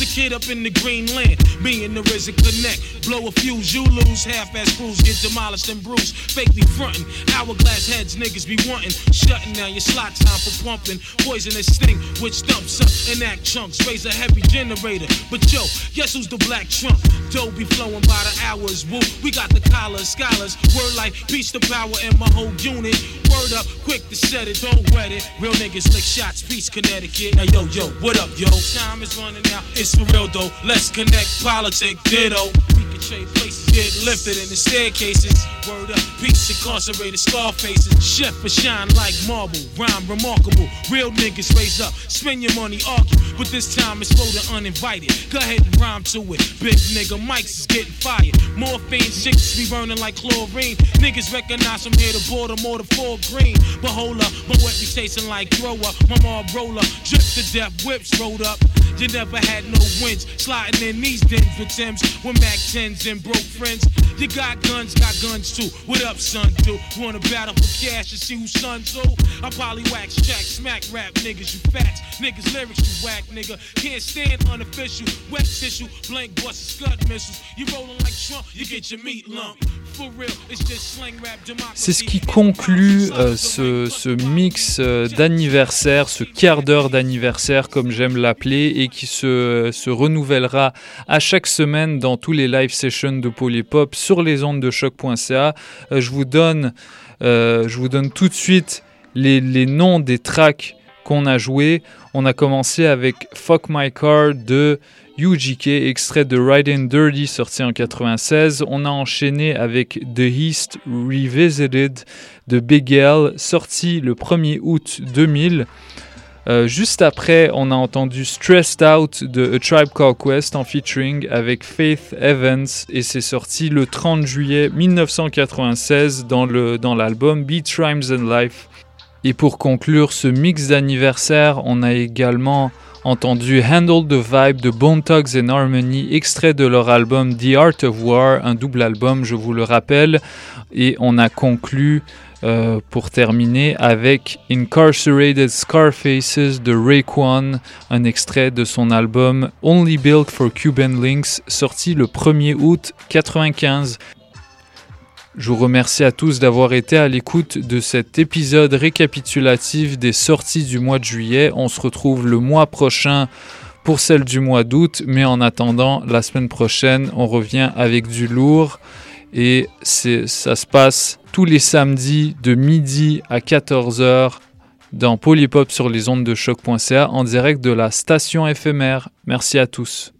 The kid up in the green land? Me and the RZA connect. Blow a fuse, you lose. Half-ass crews get demolished and bruised. Fake be frontin'. Hourglass heads niggas be wantin'. Shutting down your slot time for pumping. Poisonous sting, which thumps up and act chunks. Raise a heavy generator. But yo, guess who's the black trump? Dough be flowing by the hours. Woo, we got the collars, scholars. Word like peace to power and my whole unit. Word up, quick to set it, don't wet it. Real niggas lick shots, peace Connecticut. Now yo, yo, what up, yo? Time is running out, it's for real though. Let's connect politics, ditto. Trade places, get lifted in the staircases. Word up, peace incarcerated, scar faces. Chef for shine like marble, rhyme remarkable. Real niggas raise up, spend your money, argue. But this time it's for the uninvited. Go ahead and rhyme to it. Big nigga, mics is getting fired. Morphine, chicks be burning like chlorine. Niggas recognize from here to Baltimore to Fort Greene. But hold up, my be tasting like thrower. My mom roller, drip to death, whips rolled up. You never had no wins. Sliding in these dens with Tims, with Mac 10s and broke friends. You got guns, got guns too. What up, son? Do wanna battle for cash and see who's son too? I probably wax track, smack rap niggas, you facts. Niggas lyrics, you whack nigga. Can't stand unofficial, wet tissue, blank bust, scud missiles. You rolling like Trump, you get your meat lump. For real, it's just slang rap democracy. C'est ce qui conclut euh, ce, ce mix euh, d'anniversaire, ce quart d'heure d'anniversaire comme j'aime l'appeler, et qui se, se renouvellera à chaque semaine dans tous les live sessions de Polypop sur les ondes de choc.ca. Euh, je, vous donne, euh, je vous donne tout de suite les, les noms des tracks qu'on a joués. On a commencé avec Fuck My Car de UGK, extrait de Riding Dirty sorti en 96. On a enchaîné avec The East Revisited de Big L, sorti le 1er août 2000. Euh, juste après, on a entendu Stressed Out de A Tribe Called Quest en featuring avec Faith Evans et c'est sorti le 30 juillet 1996 dans le dans l'album Beat Rhymes and Life. Et pour conclure ce mix d'anniversaire, on a également entendu Handle the Vibe de Bone Thugs and Harmony, extrait de leur album The Art of War, un double album, je vous le rappelle. Et on a conclu euh, pour terminer avec Incarcerated Scarfaces de Raekwon, un extrait de son album Only Built for Cuban Links, sorti le 1er août 95. Je vous remercie à tous d'avoir été à l'écoute de cet épisode récapitulatif des sorties du mois de juillet. On se retrouve le mois prochain pour celle du mois d'août, mais en attendant, la semaine prochaine, on revient avec du lourd et ça se passe tous les samedis de midi à 14h dans Polypop sur les ondes de choc.ca en direct de la station éphémère. Merci à tous.